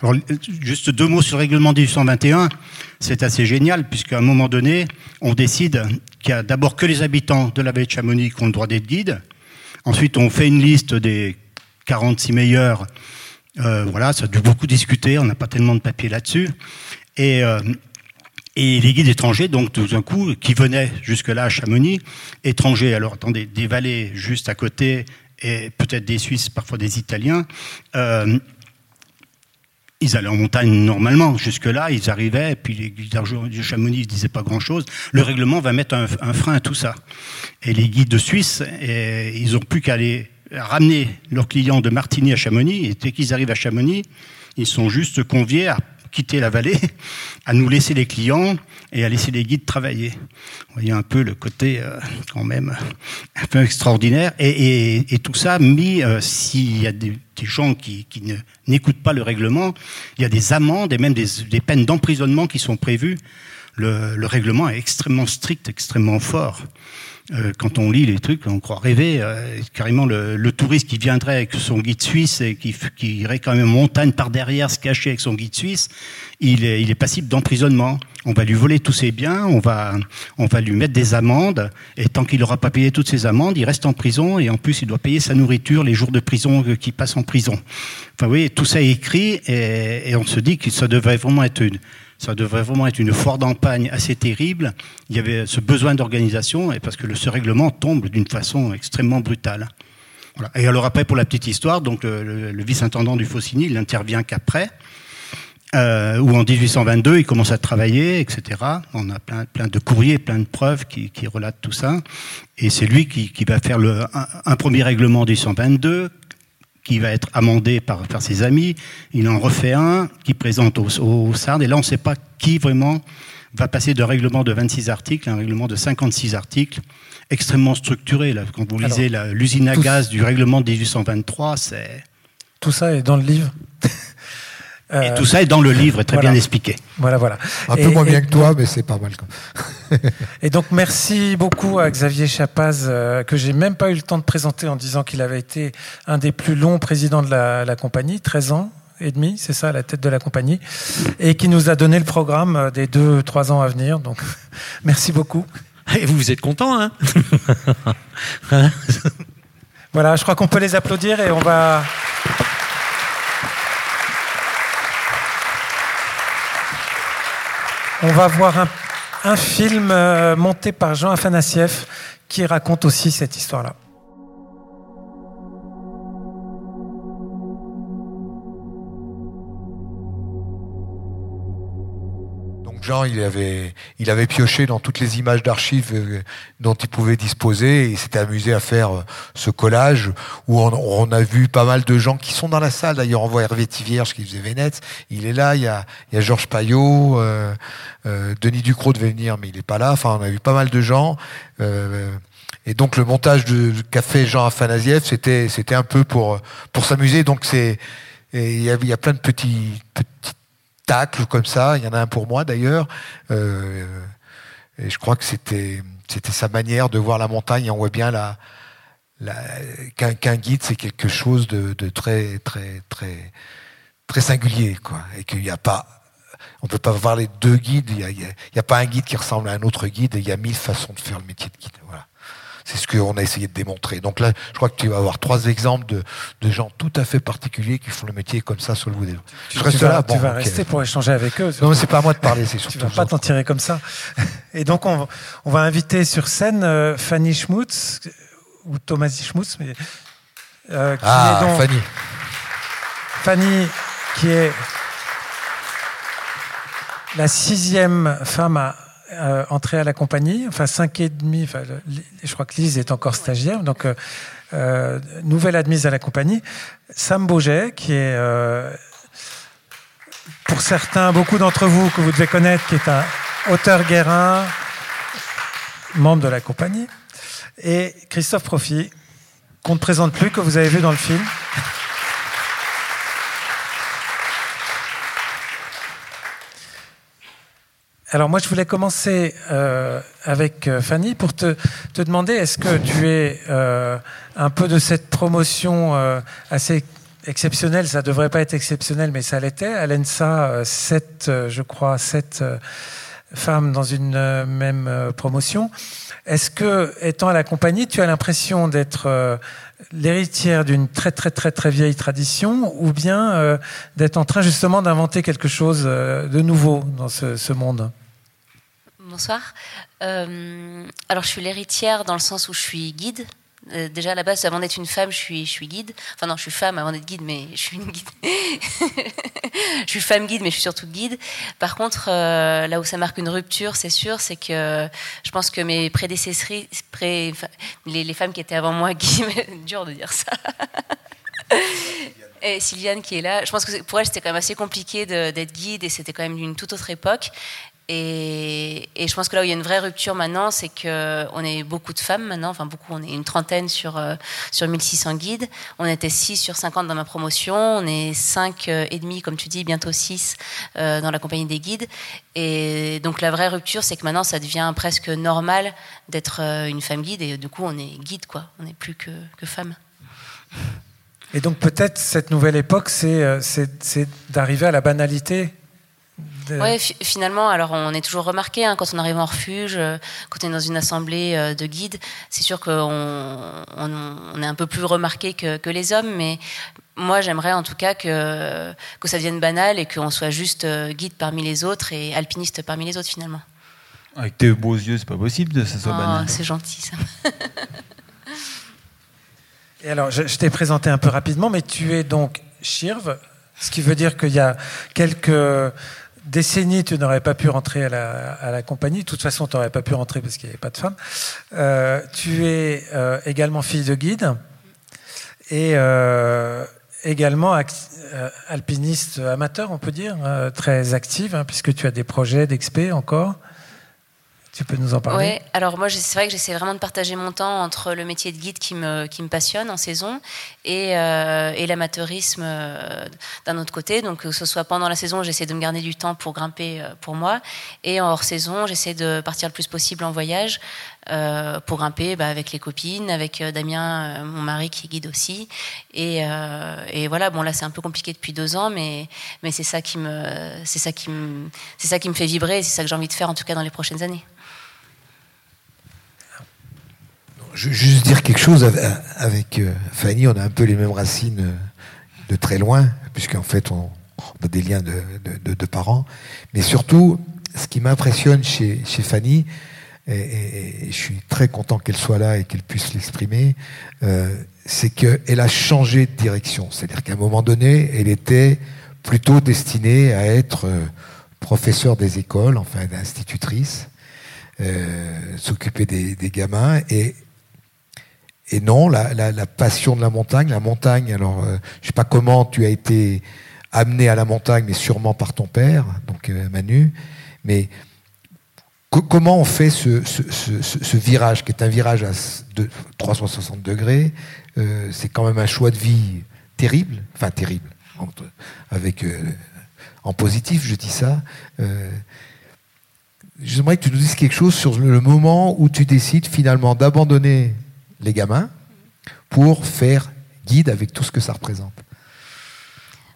[SPEAKER 10] Alors, juste deux mots sur le règlement 1821. C'est assez génial, puisqu'à un moment donné, on décide qu'il y a d'abord que les habitants de la baie de Chamonix qui ont le droit d'être guides. Ensuite, on fait une liste des 46 meilleurs. Euh, voilà, ça a dû beaucoup discuter, on n'a pas tellement de papier là-dessus. Et, euh, Et les guides étrangers, donc tout d'un coup, qui venaient jusque-là à Chamonix, étrangers, alors attendez, des vallées juste à côté, et peut-être des Suisses, parfois des Italiens, euh, ils allaient en montagne normalement. Jusque-là, ils arrivaient, puis les guides de Chamonix ne disaient pas grand-chose. Le règlement va mettre un, frein à tout ça. Et les guides de Suisse, ils n'ont plus qu'à aller ramener leurs clients de Martigny à Chamonix, et dès qu'ils arrivent à Chamonix, ils sont juste conviés à quitter la vallée, à nous laisser les clients et à laisser les guides travailler. Vous voyez un peu le côté euh, quand même un peu extraordinaire. Et, tout ça mis, euh, s'il y a des, gens qui, n'écoutent pas le règlement, il y a des amendes et même des, peines d'emprisonnement qui sont prévues. le, règlement est extrêmement strict, extrêmement fort. Euh, quand on lit les trucs, on croit rêver. Euh, carrément, le, touriste qui viendrait avec son guide suisse et qui, qui irait quand même montagne par derrière se cacher avec son guide suisse, il est, il est passible d'emprisonnement. On va lui voler tous ses biens, on va, on va lui mettre des amendes, et tant qu'il n'aura pas payé toutes ses amendes, il reste en prison, et en plus, il doit payer sa nourriture, les jours de prison qu'il passe en prison. Enfin, voyez, tout ça est écrit, et, et on se dit que ça devrait vraiment être une ça devrait vraiment être une foire d'empagne assez terrible. Il y avait ce besoin d'organisation, et parce que ce règlement tombe d'une façon extrêmement brutale. Et alors après, pour la petite histoire, donc le, vice-intendant du Faucigny, il n'intervient qu'après, euh, où en 1822, il commence à travailler, etc. On a plein, plein de courriers, plein de preuves qui, relatent tout ça. Et c'est lui qui, va faire le, un, premier règlement en 1822, qui va être amendé par, ses amis. Il en refait un qui présente au, au SARD. Et là, on ne sait pas qui vraiment va passer de règlement de 26 articles à un règlement de 56 articles, extrêmement structuré. Là. Quand vous lisez l'usine à gaz du règlement de 1823, c'est...
[SPEAKER 2] Tout ça est dans le livre?
[SPEAKER 10] Et tout ça est dans le livre, très bien expliqué.
[SPEAKER 2] Voilà, voilà.
[SPEAKER 8] Un peu moins bien que toi, mais c'est pas mal.
[SPEAKER 2] et donc, merci beaucoup à Xavier Chapaz, euh, que j'ai même pas eu le temps de présenter en disant qu'il avait été un des plus longs présidents de la, compagnie, 13 ans et demi, c'est ça, à la tête de la compagnie, et qui nous a donné le programme euh, des deux, trois ans à venir. Donc, merci beaucoup.
[SPEAKER 11] Et vous, vous êtes content, hein
[SPEAKER 2] Voilà, je crois qu'on peut les applaudir et on va. On va voir un, film euh, monté par Jean Afanassiev qui raconte aussi cette histoire-là.
[SPEAKER 8] Il avait, il avait pioché dans toutes les images d'archives euh, dont il pouvait disposer et s'était amusé à faire euh, ce collage où on, a vu pas mal de gens qui sont dans la salle. D'ailleurs, on voit Hervé Tivierge qui faisait Vénète. Il est là. Il y a, il Georges Payot. Euh, Denis Ducrot devait venir, mais il n'est pas là. Enfin, on a vu pas mal de gens. et donc, le montage de Café Jean Afanasiev, c'était, c'était un peu pour, s'amuser. Donc, c'est, il y, a, y plein de petits comme ça. Il y en a un pour moi d'ailleurs. Euh, et je crois que c'était c'était sa manière de voir la montagne. on voit bien la, qu'un guide, c'est quelque chose de, très très très très singulier, quoi. Et qu'il n'y a pas on peut pas voir les deux guides. Il n'y a, a, pas un guide qui ressemble à un autre guide. il y a mille façons de faire le métier de guide. C'est ce qu'on a essayé de démontrer. Donc là, je crois que tu vas avoir trois exemples de, de gens tout à fait particuliers qui font le métier comme ça sur le bout des
[SPEAKER 2] Tu, tu vas, tu vas rester pour échanger avec eux.
[SPEAKER 8] Non, c'est pas à moi de parler, c'est surtout.
[SPEAKER 2] Tu vas pas t'en tirer comme ça. Et donc, on, on va inviter sur scène euh, Fanny Schmutz, ou Thomas Schmutz, mais,
[SPEAKER 8] euh, qui ah, est donc, Fanny.
[SPEAKER 2] Fanny, qui est la sixième femme à euh, entrée à la compagnie, enfin cinq et demi. Enfin, je crois que Lise est encore stagiaire, donc euh, euh, nouvelle admise à la compagnie. Sam Boget, qui est pour certains, beaucoup d'entre vous que vous devez connaître, qui est un auteur guérin, membre de la compagnie, et Christophe Profit, qu'on ne présente plus, que vous avez vu dans le film. Alors moi, je voulais commencer euh, avec euh, Fanny pour te, te demander, est-ce que tu es euh, un peu de cette promotion assez exceptionnelle, ça devrait pas être exceptionnel, mais ça l'était, à l'ENSA, sept, je crois, sept femmes dans une même promotion. Est-ce que, étant à la compagnie, tu as l'impression d'être l'héritière d'une très très très très vieille tradition ou bien d'être en train justement d'inventer quelque chose de nouveau dans ce, monde?
[SPEAKER 12] Bonsoir. alors, je suis l'héritière dans le sens où je suis guide. Déjà à la base, avant d'être une femme, je suis, guide. Enfin non, je suis femme avant d'être guide, mais je suis une guide. je suis femme guide, mais je suis surtout guide. Par contre, là où ça marque une rupture, c'est sûr, c'est que je pense que mes prédécesseurs, les, les, femmes qui étaient avant moi, guide, dur de dire ça. Et Sylviane qui est là, je pense que pour elle c'était quand même assez compliqué d'être guide et c'était quand même d'une toute autre époque. Et, je pense que là où il y a une vraie rupture maintenant, c'est qu'on est beaucoup de femmes maintenant, enfin beaucoup, on est une trentaine sur, euh, sur 1600 guides. On était 6 sur 50 dans ma promotion, on est 5 euh, et demi, comme tu dis, bientôt 6 euh, dans la compagnie des guides. Et donc la vraie rupture, c'est que maintenant ça devient presque normal d'être une femme guide et du coup on est guide, quoi. On n'est plus que, que femme.
[SPEAKER 2] Et donc peut-être cette nouvelle époque, c'est d'arriver à la banalité
[SPEAKER 12] Oui, finalement, alors on est toujours remarqué hein, quand on arrive en refuge, euh, quand on est dans une assemblée euh, de guides, c'est sûr qu'on on, est un peu plus remarqué que, que les hommes, mais moi j'aimerais en tout cas que, que ça devienne banal et qu'on soit juste guide parmi les autres et alpiniste parmi les autres finalement.
[SPEAKER 13] Avec tes beaux yeux, c'est pas possible que ça soit oh, banal.
[SPEAKER 12] C'est gentil ça.
[SPEAKER 2] Et alors, je, t'ai présenté un peu rapidement, mais tu es donc Shirv, ce qui veut dire qu'il y a quelques décennies, tu n'aurais pas pu rentrer à la, compagnie. De toute façon, tu n'aurais pas pu rentrer parce qu'il n'y avait pas de femmes. Euh, tu es euh, également fille de guide et euh, également alpiniste amateur, on peut dire, très active, hein, puisque tu as des projets d'expé encore. Tu peux nous en parler?
[SPEAKER 12] Oui, alors moi, c'est vrai que j'essaie vraiment de partager mon temps entre le métier de guide qui me, qui me passionne en saison et, euh, et l'amateurisme euh, d'un autre côté. Donc, que ce soit pendant la saison, j'essaie de me garder du temps pour grimper euh, pour moi. Et en hors saison, j'essaie de partir le plus possible en voyage pour grimper bah, avec les copines, avec Damien, mon mari qui guide aussi. Et, et voilà, bon là, c'est un peu compliqué depuis deux ans, mais, mais c'est ça qui me, ça ça qui me fait vibrer. C'est ça que j'ai envie de faire en tout cas dans les prochaines années.
[SPEAKER 8] Juste dire quelque chose avec euh, Fanny, on a un peu les mêmes racines euh, de très loin, puisqu'en fait on, a des liens de, parents. Mais surtout, ce qui m'impressionne chez, Fanny, et, je suis très content qu'elle soit là et qu'elle puisse l'exprimer, euh, c'est qu'elle a changé de direction. C'est-à-dire qu'à un moment donné, elle était plutôt destinée à être professeure des écoles, enfin institutrice, s'occuper des, des, gamins. Et et non, la, passion de la montagne, la montagne, alors je euh, je sais pas comment tu as été amené à la montagne, mais sûrement par ton père, donc euh, Manu, mais comment on fait ce, virage, qui est un virage à 360 degrés, euh, c'est quand même un choix de vie terrible, enfin terrible, avec, en positif je dis ça. J'aimerais que tu nous dises quelque chose sur le moment où tu décides finalement d'abandonner les gamins pour faire guide avec tout ce que ça représente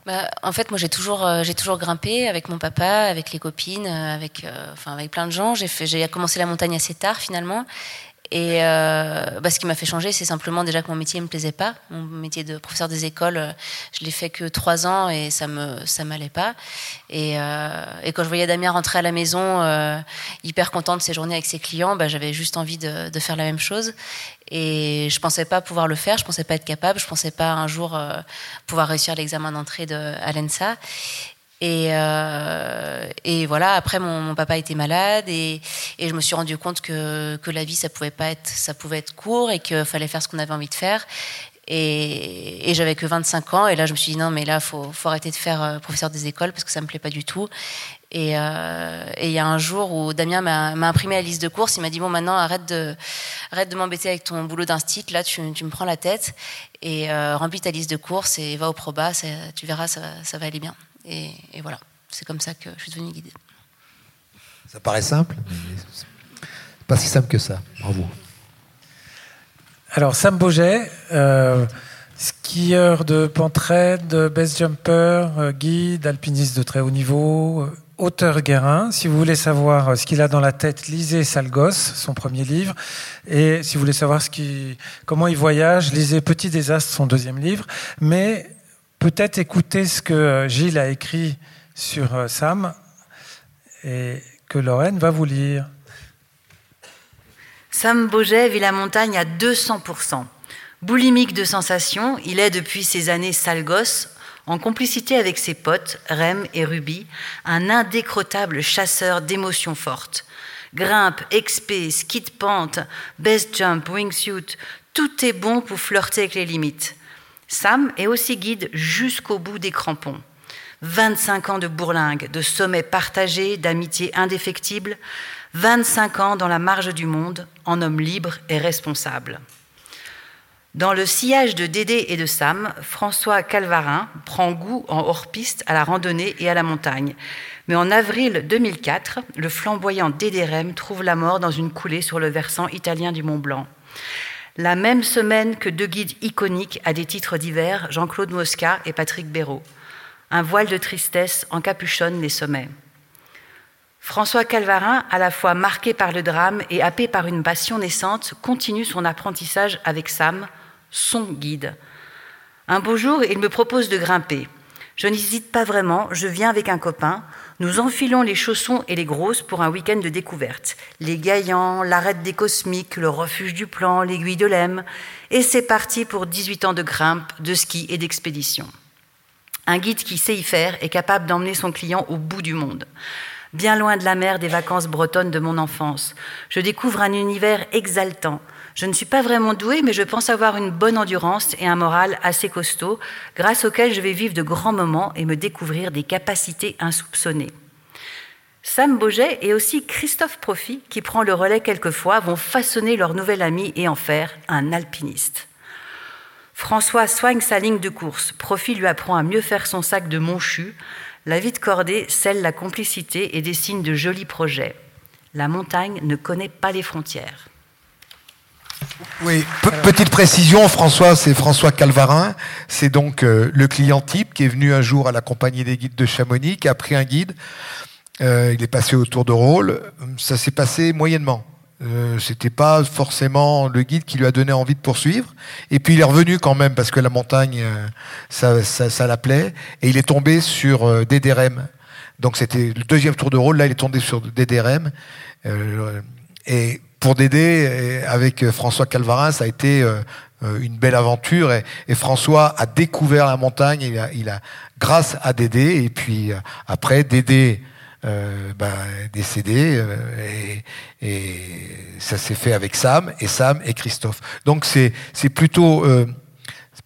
[SPEAKER 12] bah, en fait, moi, j'ai toujours, euh, toujours grimpé avec mon papa, avec les copines, euh, avec, euh, avec plein de gens. J'ai, commencé la montagne assez tard, finalement. Et bah, ce qui m'a fait changer, c'est simplement déjà que mon métier ne me plaisait pas. Mon métier de professeur des écoles, je l'ai fait que trois ans et ça me ça m'allait pas. Et, quand je voyais Damien rentrer à la maison, hyper content de ses journées avec ses clients, bah, j'avais juste envie de, faire la même chose. Et je pensais pas pouvoir le faire, je pensais pas être capable, je pensais pas un jour euh, pouvoir réussir l'examen d'entrée de à l'ENSA. Et, euh, voilà, après, mon, papa était malade et, je me suis rendu compte que, que, la vie, ça pouvait pas être, ça pouvait être court et qu'il fallait faire ce qu'on avait envie de faire. Et, et j'avais que 25 ans et là, je me suis dit non, mais là, faut, faut arrêter de faire euh, professeur des écoles parce que ça me plaît pas du tout. Et euh, il y a un jour où Damien m'a imprimé la liste de courses, il m'a dit bon maintenant arrête de arrête de m'embêter avec ton boulot d'instit, là tu, tu, me prends la tête et euh, remplis ta liste de courses et va au proba, tu verras ça, ça va aller bien. Et, voilà, c'est comme ça que je suis devenue guidée.
[SPEAKER 8] Ça paraît simple, mais pas si simple que ça. Bravo.
[SPEAKER 2] Alors, Sam Boget, euh, skieur de pentraide, best jumper, euh, guide, alpiniste de très haut niveau, euh, auteur guérin. Si vous voulez savoir ce qu'il a dans la tête, lisez Salgos, son premier livre. Et si vous voulez savoir comment il voyage, lisez Petit désastre, son deuxième livre. Mais peut-être écouter ce que euh, Gilles a écrit sur euh, Sam et que Lorraine va vous lire.
[SPEAKER 9] Sam Boget vit la montagne à 200%. Boulimique de sensations, il est depuis ses années sale en complicité avec ses potes, Rem et Ruby, un indécrottable chasseur d'émotions fortes. Grimpe, expé, ski de pente, best jump, wingsuit, tout est bon pour flirter avec les limites. Sam est aussi guide jusqu'au bout des crampons. 25 ans de bourlingue, de sommets partagés, d'amitié indéfectible, 25 ans dans la marge du monde, en homme libre et responsable. Dans le sillage de Dédé et de Sam, François Calvarin prend goût en hors-piste à la randonnée et à la montagne. Mais en avril 2004, le flamboyant Dédé Rem trouve la mort dans une coulée sur le versant italien du Mont Blanc. La même semaine que deux guides iconiques à des titres divers, Jean-Claude Mosca et Patrick Béraud. Un voile de tristesse encapuchonne les sommets. François Calvarin, à la fois marqué par le drame et happé par une passion naissante, continue son apprentissage avec Sam, son guide. Un beau jour, il me propose de grimper. Je n'hésite pas vraiment, je viens avec un copain. Nous enfilons les chaussons et les grosses pour un week-end de découverte. Les gaillants, l'arête des cosmiques, le refuge du plan, l'aiguille de l'Em. Et c'est parti pour 18 ans de grimpe, de ski et d'expédition. Un guide qui sait y faire est capable d'emmener son client au bout du monde. Bien loin de la mer des vacances bretonnes de mon enfance, je découvre un univers exaltant, je ne suis pas vraiment douée, mais je pense avoir une bonne endurance et un moral assez costaud, grâce auquel je vais vivre de grands moments et me découvrir des capacités insoupçonnées. Sam Boget et aussi Christophe Profit, qui prend le relais quelquefois, vont façonner leur nouvel ami et en faire un alpiniste. François soigne sa ligne de course. Profit lui apprend à mieux faire son sac de monchu. La vie de cordée scelle la complicité et dessine de jolis projets. La montagne ne connaît pas les frontières.
[SPEAKER 8] Oui, petite précision, François, c'est François Calvarin. C'est donc euh, le client type qui est venu un jour à la compagnie des guides de Chamonix, qui a pris un guide. Euh, il est passé au tour de rôle. Ça s'est passé moyennement. Euh, C'était pas forcément le guide qui lui a donné envie de poursuivre. Et puis il est revenu quand même parce que la montagne, euh, ça, ça, ça l'appelait. Et il est tombé sur Dédérem. Donc c'était le deuxième tour de rôle. Là, il est tombé sur Dédérem. et pour Dédé, avec François Calvarin, ça a été euh, euh, une belle aventure. Et, François a découvert la montagne. Il a, il a grâce à Dédé. Et puis euh, après, Dédé euh, ben, décédé et, et, ça s'est fait avec Sam et Sam et Christophe. Donc c'est c'est plutôt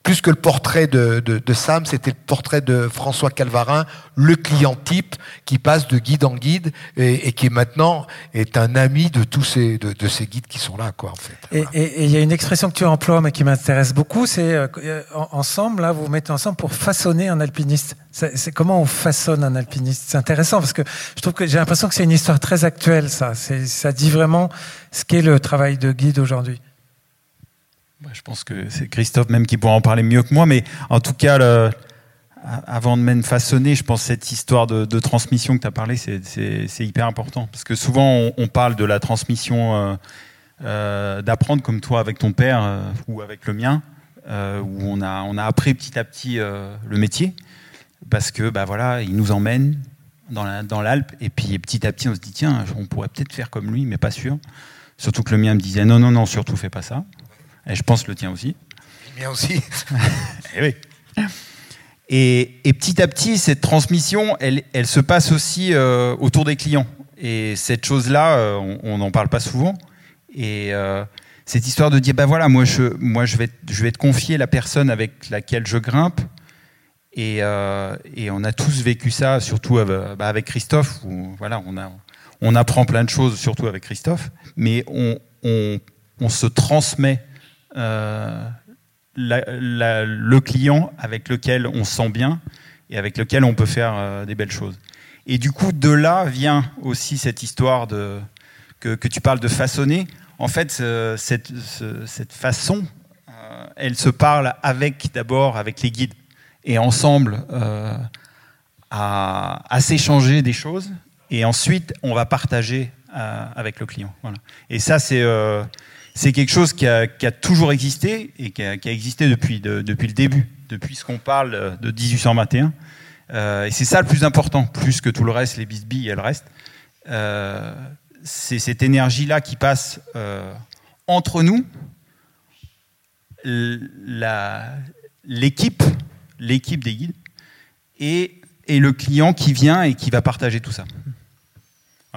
[SPEAKER 8] plus que le portrait de, Sam, c'était le portrait de François Calvarin, le client type qui passe de guide en guide et, qui maintenant est un ami de tous ces, de, ces guides qui sont là, quoi, en fait.
[SPEAKER 2] Et il y a une expression que tu emploies, mais qui m'intéresse beaucoup, c'est euh, euh, ensemble, là, vous vous mettez ensemble pour façonner un alpiniste. C'est comment on façonne un alpiniste? C'est intéressant parce que je trouve que j'ai l'impression que c'est une histoire très actuelle, ça. Ça dit vraiment ce qu'est le travail de guide aujourd'hui.
[SPEAKER 13] Je pense que c'est Christophe même qui pourra en parler mieux que moi, mais en tout cas, avant de même façonner, je pense que cette histoire de, transmission que tu as parlé, c'est hyper important. Parce que souvent, on, parle de la transmission, euh, euh, d'apprendre comme toi avec ton père euh, ou avec le mien, où on a, on a appris petit à petit le métier, parce que bah, voilà, il nous emmène dans l'Alpe, et puis petit à petit, on se dit, tiens, on pourrait peut-être faire comme lui, mais pas sûr. Surtout que le mien me disait, non, non, non, surtout fais pas ça. Et je pense le tien aussi.
[SPEAKER 8] Le mien aussi.
[SPEAKER 13] et, eh oui. et, petit à petit, cette transmission, elle, elle se passe aussi euh, autour des clients. Et cette chose-là, euh, on n'en parle pas souvent. Et euh, cette histoire de dire, ben voilà, moi, je, moi je, vais, je vais te confier la personne avec laquelle je grimpe. Et, et on a tous vécu ça, surtout bah, avec Christophe, où voilà, on, a, on apprend plein de choses, surtout avec Christophe, mais on, on, on se transmet euh, le client avec lequel on se sent bien et avec lequel on peut faire euh, des belles choses. Et du coup, de là vient aussi cette histoire de, que, tu parles de façonner. En fait, cette, cette, façon, euh, elle se parle avec d'abord avec les guides et ensemble à, à s'échanger des choses. Et ensuite, on va partager avec le client. Voilà. Et ça, c'est c'est quelque chose qui a, toujours existé et qui a, existé depuis, le début, depuis ce qu'on parle de 1821. Euh, et c'est ça le plus important, plus que tout le reste, les bisbilles et le reste. Euh, c'est cette énergie-là qui passe euh, entre nous, l'équipe, l'équipe des guides, et, le client qui vient et qui va partager tout ça.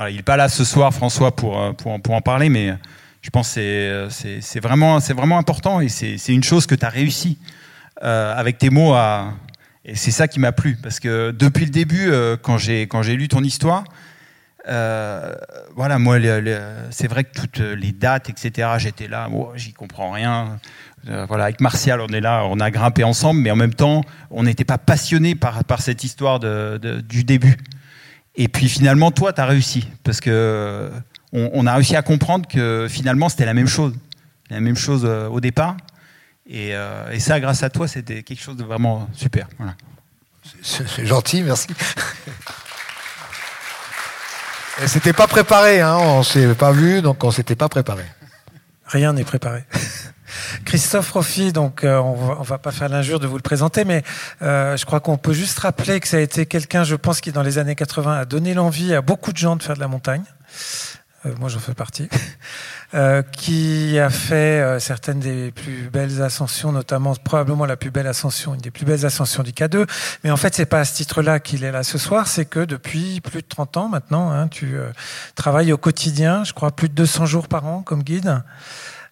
[SPEAKER 13] il n'est pas là ce soir, François, pour, pour, pour en parler, mais je pense que c'est vraiment, vraiment important et c'est une chose que tu as réussi euh, avec tes mots. Et c'est ça qui m'a plu, parce que depuis le début, euh, quand j'ai lu ton histoire, euh, voilà, moi, c'est vrai que toutes les dates, etc., j'étais là, moi, j'y comprends rien. voilà, avec Martial, on est là, on a grimpé ensemble, mais en même temps, on n'était pas passionné par, par cette histoire de, du début. Et puis finalement, toi, tu as réussi, parce que on, a réussi à comprendre que finalement c'était la même chose, la même chose euh, au départ. Euh, et, ça, grâce à toi, c'était quelque chose de vraiment super.
[SPEAKER 8] C'est gentil, merci. C'était pas préparé, hein, on s'est pas vu, donc on s'était pas préparé.
[SPEAKER 2] Rien n'est préparé. Christophe Roffi, donc euh, on, va, va pas faire l'injure de vous le présenter, mais je crois qu'on peut juste rappeler que ça a été quelqu'un, je pense, qui dans les années 80 a donné l'envie à beaucoup de gens de faire de la montagne. Euh, moi j'en fais partie, euh, qui a fait euh, certaines des plus belles ascensions, notamment probablement la plus belle ascension, une des plus belles ascensions du K2. Mais en fait, c'est pas à ce titre-là qu'il est là ce soir, c'est que depuis plus de 30 ans maintenant, hein, tu travailles au quotidien, je crois plus de 200 jours par an comme guide,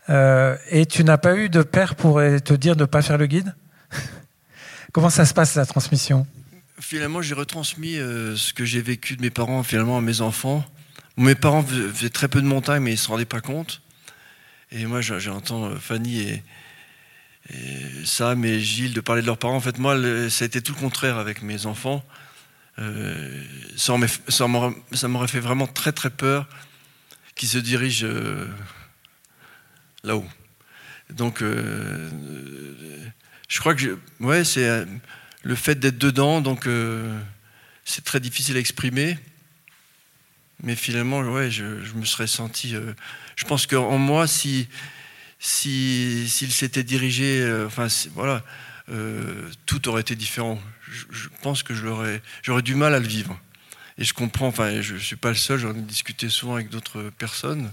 [SPEAKER 2] et tu n'as pas eu de père pour te dire de ne pas faire le guide? Comment ça se passe la transmission?
[SPEAKER 14] Finalement, j'ai retransmis ce que j'ai vécu de mes parents finalement à mes enfants. Mes parents faisaient très peu de montagne, mais ils ne se rendaient pas compte. Et moi, j'entends euh, Fanny et, Sam et Gilles de parler de leurs parents. En fait, moi, ça a été tout le contraire avec mes enfants. Euh, ça m'aurait fait vraiment très très peur qu'ils se dirigent euh, là-haut. Donc, je crois que ouais, c'est le fait d'être dedans, donc c'est très difficile à exprimer. Mais finalement, ouais, je, me serais senti. Euh, je pense qu'en moi, si s'il s'était dirigé, euh, enfin voilà, euh, tout aurait été différent. Je, pense que j'aurais du mal à le vivre. Et je comprends. Enfin, je, ne suis pas le seul. J'en ai discuté souvent avec d'autres personnes,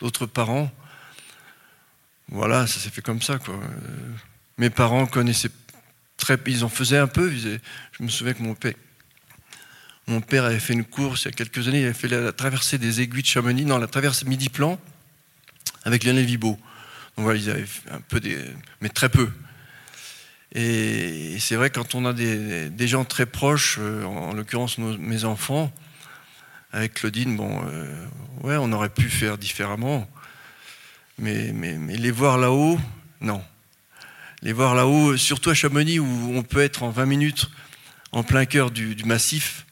[SPEAKER 14] d'autres parents. Voilà, ça s'est fait comme ça, mes parents connaissaient très, ils en faisaient un peu. je me souviens que mon père, mon père avait fait une course il y a quelques années, il avait fait la, traversée des aiguilles de Chamonix, non, la traversée Midi-Plan, avec Lionel Vibo. Donc voilà, ils avaient un peu des. mais très peu. Et c'est vrai, quand on a des, gens très proches, euh, en, l'occurrence mes enfants, avec Claudine, bon, euh, ouais, on aurait pu faire différemment. Mais les voir là-haut, non. Les voir là-haut, surtout à Chamonix, où on peut être en 20 minutes en plein cœur du massif,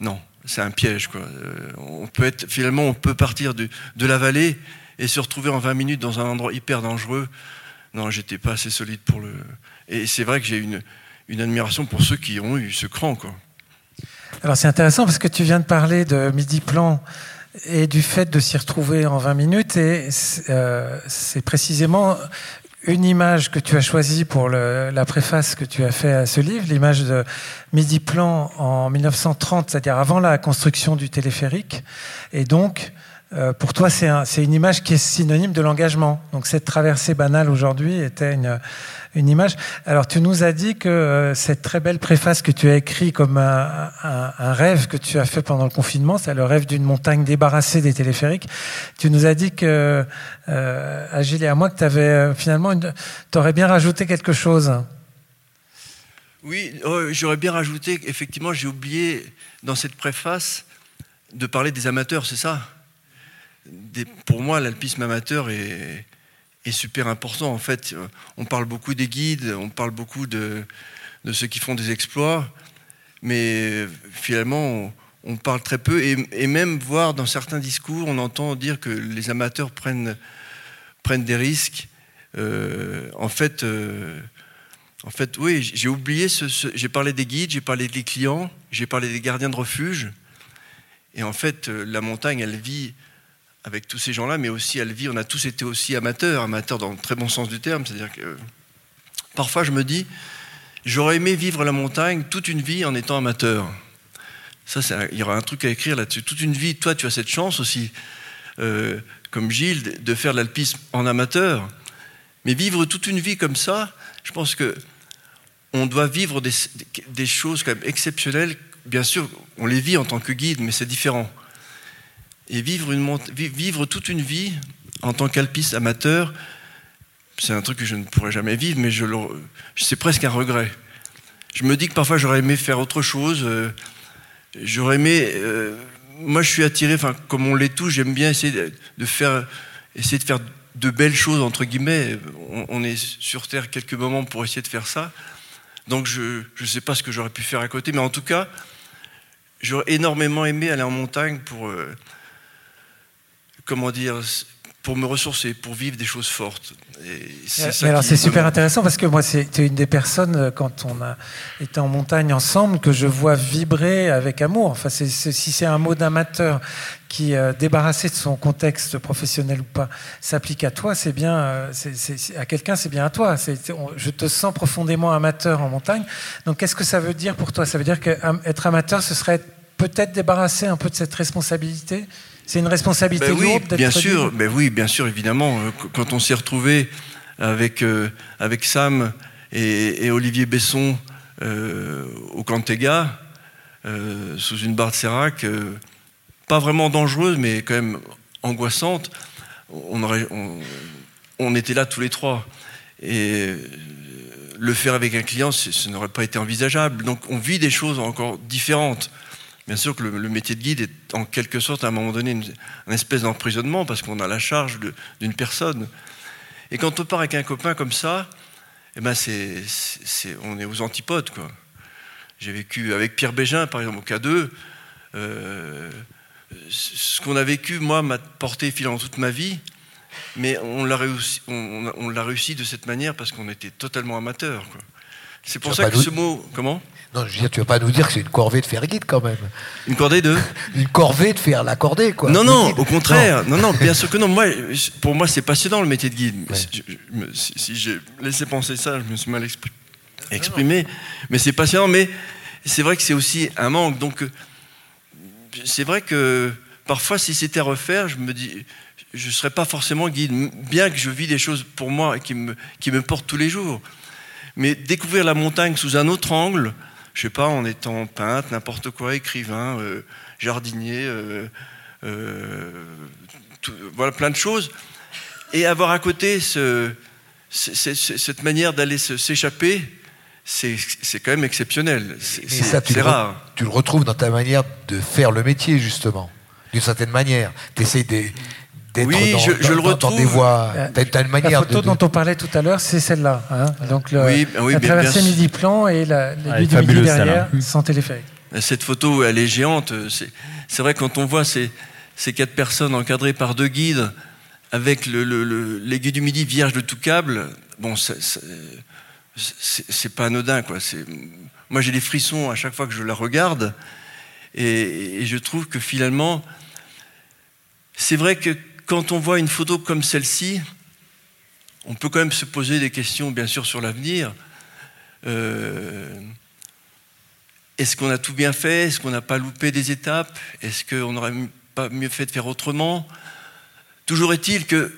[SPEAKER 14] non, c'est un piège. Quoi. Euh, finalement, on peut partir de, la vallée et se retrouver en 20 minutes dans un endroit hyper dangereux. Non, j'étais pas assez solide pour le. Et c'est vrai que j'ai une, admiration pour ceux qui ont eu ce cran. Quoi.
[SPEAKER 2] Alors c'est intéressant parce que tu viens de parler de midi plan et du fait de s'y retrouver en 20 minutes et euh, c'est précisément une image que tu as choisie pour la préface que tu as fait à ce livre, l'image de Midi Plan en 1930, c'est-à-dire avant la construction du téléphérique. Et donc, euh, pour toi, c'est une image qui est synonyme de l'engagement. Donc cette traversée banale aujourd'hui était une, image. Alors, tu nous as dit que euh, cette très belle préface que tu as écrit comme un, rêve que tu as fait pendant le confinement, c'est le rêve d'une montagne débarrassée des téléphériques. Tu nous as dit que, euh, à Gilles et à moi, que tu avais euh, finalement, tu aurais bien rajouté quelque chose.
[SPEAKER 14] Oui, j'aurais bien rajouté, effectivement, j'ai oublié dans cette préface de parler des amateurs, c'est ça? Pour moi, l'alpisme amateur est super important. En fait, euh, on parle beaucoup des guides, on parle beaucoup de, ceux qui font des exploits, mais finalement, on, parle très peu. Et, même voir dans certains discours, on entend dire que les amateurs prennent, des risques. Euh, en fait, euh, en fait, oui, j'ai oublié. J'ai parlé des guides, j'ai parlé des clients, j'ai parlé des gardiens de refuge. Et en fait, la montagne, elle vit avec tous ces gens-là, mais aussi elle vit, on a tous été aussi amateurs, amateurs dans le très bon sens du terme, c'est-à-dire que parfois je me dis, j'aurais aimé vivre la montagne toute une vie en étant amateur. Ça, il y aura un truc à écrire là-dessus. Toute une vie, toi, tu as cette chance aussi. euh, comme Gilles, de faire l'alpisme en amateur. Mais vivre toute une vie comme ça, je pense que on doit vivre des, choses exceptionnelles. Bien sûr, on les vit en tant que guide, mais c'est différent. Et vivre, une, vivre toute une vie en tant qu'alpiste amateur, c'est un truc que je ne pourrais jamais vivre, mais je c'est presque un regret. Je me dis que parfois j'aurais aimé faire autre chose. Euh, j'aurais aimé. Euh, moi, je suis attiré, enfin, comme on l'est tous, j'aime bien essayer de, faire, essayer de faire de belles choses entre guillemets. On, est sur Terre quelques moments pour essayer de faire ça. Donc, je ne sais pas ce que j'aurais pu faire à côté, mais en tout cas, j'aurais énormément aimé aller en montagne pour, euh, comment dire, pour me ressourcer, pour vivre des choses fortes.
[SPEAKER 2] C'est alors c'est super intéressant parce que moi c'est une des personnes euh, quand on a été en montagne ensemble que je vois vibrer avec amour. Enfin si c'est un mot d'amateur qui euh, débarrassé de son contexte professionnel ou pas s'applique à toi, c'est bien euh, à quelqu'un c'est bien à toi. je te sens profondément amateur en montagne. Donc qu'est-ce que ça veut dire pour toi? Ça veut dire qu'être amateur ce serait peut-être débarrasser un peu de cette responsabilité? C'est une responsabilité
[SPEAKER 14] ben oui,
[SPEAKER 2] lourde
[SPEAKER 14] Bien sûr, ben oui, bien sûr, évidemment. Euh, quand on s'est retrouvé avec, euh, avec Sam et, Olivier Besson euh, au Cantega, sous une barre de Sérac, pas vraiment dangereuse, mais quand même angoissante, on, aurait, on, était là tous les trois. Et le faire avec un client, ce n'aurait pas été envisageable. Donc on vit des choses encore différentes. Bien sûr que le, métier de guide est en quelque sorte à un moment donné une, espèce d'emprisonnement parce qu'on a la charge d'une personne. Et quand on part avec un copain comme ça, eh ben c'est, on est aux antipodes. Quoi. J'ai vécu avec Pierre Bégin, par exemple, au K2. Euh, ce qu'on a vécu, moi, m'a porté finalement toute ma vie. Mais on l'a réussi, on, réussi de cette manière parce qu'on était totalement amateurs. C'est pour ça que ce mot. Comment?
[SPEAKER 15] Non, je veux dire, tu vas pas nous dire que c'est une corvée de faire guide quand même.
[SPEAKER 14] Une corvée de
[SPEAKER 15] Une corvée de faire l'accordé, quoi.
[SPEAKER 14] Non, non, au contraire. Non. non, bien sûr que non. Moi, pour moi, c'est passionnant le métier de guide. Si, j'ai laissé penser ça, je me suis mal exprimé. Mais c'est passionnant, mais c'est vrai que c'est aussi un manque. Donc, c'est vrai que parfois, si c'était à refaire, je me dis, je ne serais pas forcément guide, bien que je vis des choses pour moi qui me, qui me portent tous les jours. Mais découvrir la montagne sous un autre angle, je sais pas, en étant peintre, n'importe quoi, écrivain, euh, jardinier, euh, euh, voilà plein de choses, et avoir à côté ce, cette manière d'aller s'échapper, c'est quand même exceptionnel. C'est rare.
[SPEAKER 15] tu le retrouves dans ta manière de faire le métier, justement, d'une certaine manière. Tu de
[SPEAKER 14] oui, je, le retrouve.
[SPEAKER 15] des voix.
[SPEAKER 2] manière la photo dont on parlait tout à l'heure, c'est celle-là. Hein. Donc le, oui, oui, la traversée Midi-Plan et la, ah, du Midi derrière, sans téléphérique.
[SPEAKER 14] Cette photo, elle est géante. C'est vrai quand on voit ces, ces, quatre personnes encadrées par deux guides, avec l'aiguille du Midi vierge de tout câble, bon, c'est pas anodin. Quoi. Moi, j'ai des frissons à chaque fois que je la regarde. Et, et je trouve que finalement, c'est vrai que quand on voit une photo comme celle-ci, on peut quand même se poser des questions, bien sûr, sur l'avenir. Euh, est-ce qu'on a tout bien fait? Est-ce qu'on n'a pas loupé des étapes? Est-ce qu'on n'aurait pas mieux fait de faire autrement? Toujours est-il que,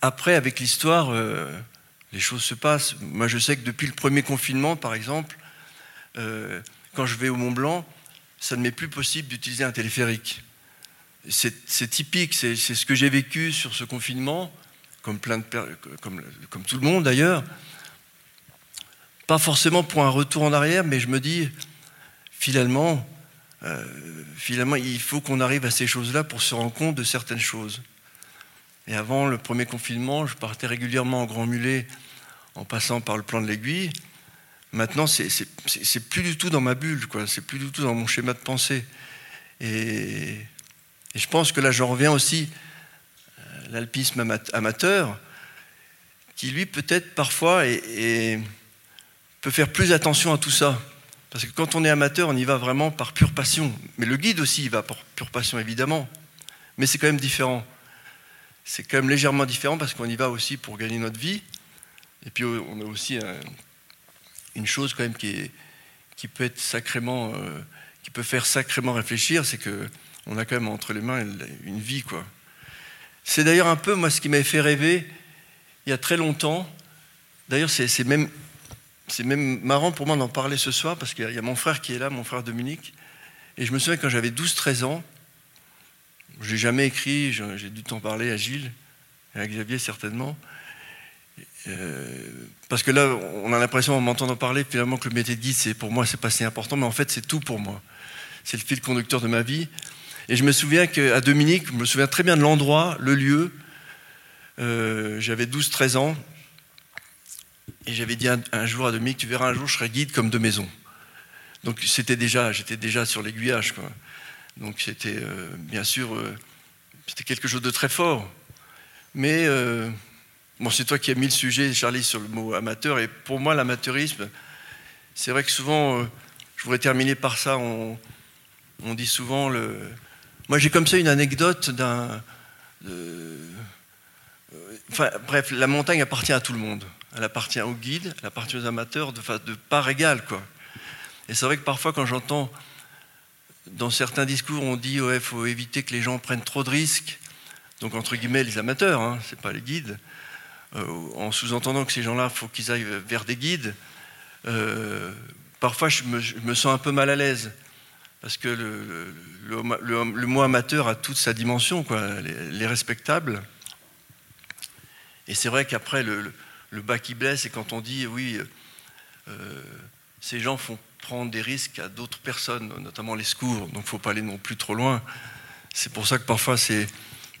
[SPEAKER 14] après, avec l'histoire, euh, les choses se passent. Moi, je sais que depuis le premier confinement, par exemple, euh, quand je vais au Mont Blanc, ça ne m'est plus possible d'utiliser un téléphérique c'est typique, c'est ce que j'ai vécu sur ce confinement, comme, plein de, comme, comme tout le monde d'ailleurs. Pas forcément pour un retour en arrière, mais je me dis, finalement, euh, finalement il faut qu'on arrive à ces choses-là pour se rendre compte de certaines choses. Et avant le premier confinement, je partais régulièrement en Grand Mulet en passant par le plan de l'aiguille. Maintenant, c'est plus du tout dans ma bulle, quoi. C'est plus du tout dans mon schéma de pensée. Et et je pense que là, j'en reviens aussi à euh, l'alpisme amateur, qui lui, peut-être parfois, peut faire plus attention à tout ça. Parce que quand on est amateur, on y va vraiment par pure passion. Mais le guide aussi, il va par pure passion, évidemment. Mais c'est quand même différent. C'est quand même légèrement différent parce qu'on y va aussi pour gagner notre vie. Et puis on a aussi une chose quand même qui, qui peut être sacrément, euh, qui peut faire sacrément réfléchir, c'est que on a quand même entre les mains une vie, quoi. C'est d'ailleurs un peu, moi, ce qui m'avait fait rêver il y a très longtemps. D'ailleurs, c'est même, même marrant pour moi d'en parler ce soir, parce qu'il y a mon frère qui est là, mon frère Dominique. Et je me souviens quand j'avais 12-13 ans, je n'ai jamais écrit, j'ai dû t'en parler à Gilles, et à Xavier certainement. Euh, parce que là, on a l'impression en m'entendant parler finalement que le métier de guide, pour moi, c'est pas si important, mais en fait, c'est tout pour moi. C'est le fil conducteur de ma vie. Et je me souviens qu'à Dominique, je me souviens très bien de l'endroit, le lieu. Euh, j'avais 12-13 ans. Et j'avais dit un, jour à Dominique, tu verras un jour, je serai guide comme de maison. Donc c'était déjà, j'étais déjà sur l'aiguillage. Donc c'était euh, bien sûr, c'était quelque chose de très fort. Mais Bon, c'est toi qui as mis le sujet, Charlie, sur le mot amateur. Et pour moi, l'amateurisme, c'est vrai que souvent, euh, je voudrais terminer par ça. On, dit souvent le. Moi, j'ai comme ça une anecdote d'un. Euh, bref, la montagne appartient à tout le monde. Elle appartient aux guides, elle appartient aux amateurs de, de part égale, quoi. Et c'est vrai que parfois, quand j'entends dans certains discours, on dit ouais, faut éviter que les gens prennent trop de risques. Donc entre guillemets, les amateurs, hein, c'est pas les guides. Euh, en sous-entendant que ces gens-là, il faut qu'ils aillent vers des guides, euh, parfois je me, sens un peu mal à l'aise. Parce que le, mot amateur a toute sa dimension, quoi, les, respectables. Et c'est vrai qu'après, le, bas qui blesse, c'est quand on dit, oui, euh, ces gens font prendre des risques à d'autres personnes, notamment les secours, donc il ne faut pas aller non plus trop loin. C'est pour ça que parfois, c'est,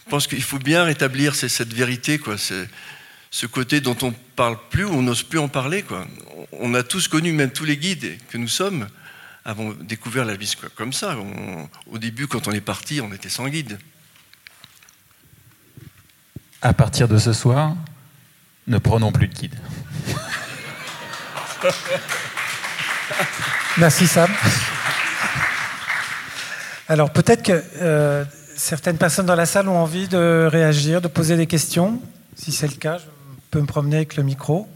[SPEAKER 14] je pense qu'il faut bien rétablir cette vérité. Quoi. Ce côté dont on ne parle plus, on n'ose plus en parler. Quoi. On a tous connu, même tous les guides que nous sommes, avons découvert la vie comme ça. au début, quand on est parti, on était sans guide.
[SPEAKER 13] À partir de ce soir, ne prenons plus de guide.
[SPEAKER 2] Merci Sam. Alors peut-être que euh, certaines personnes dans la salle ont envie de réagir, de poser des questions. Si c'est le cas, je peux me promener avec le micro.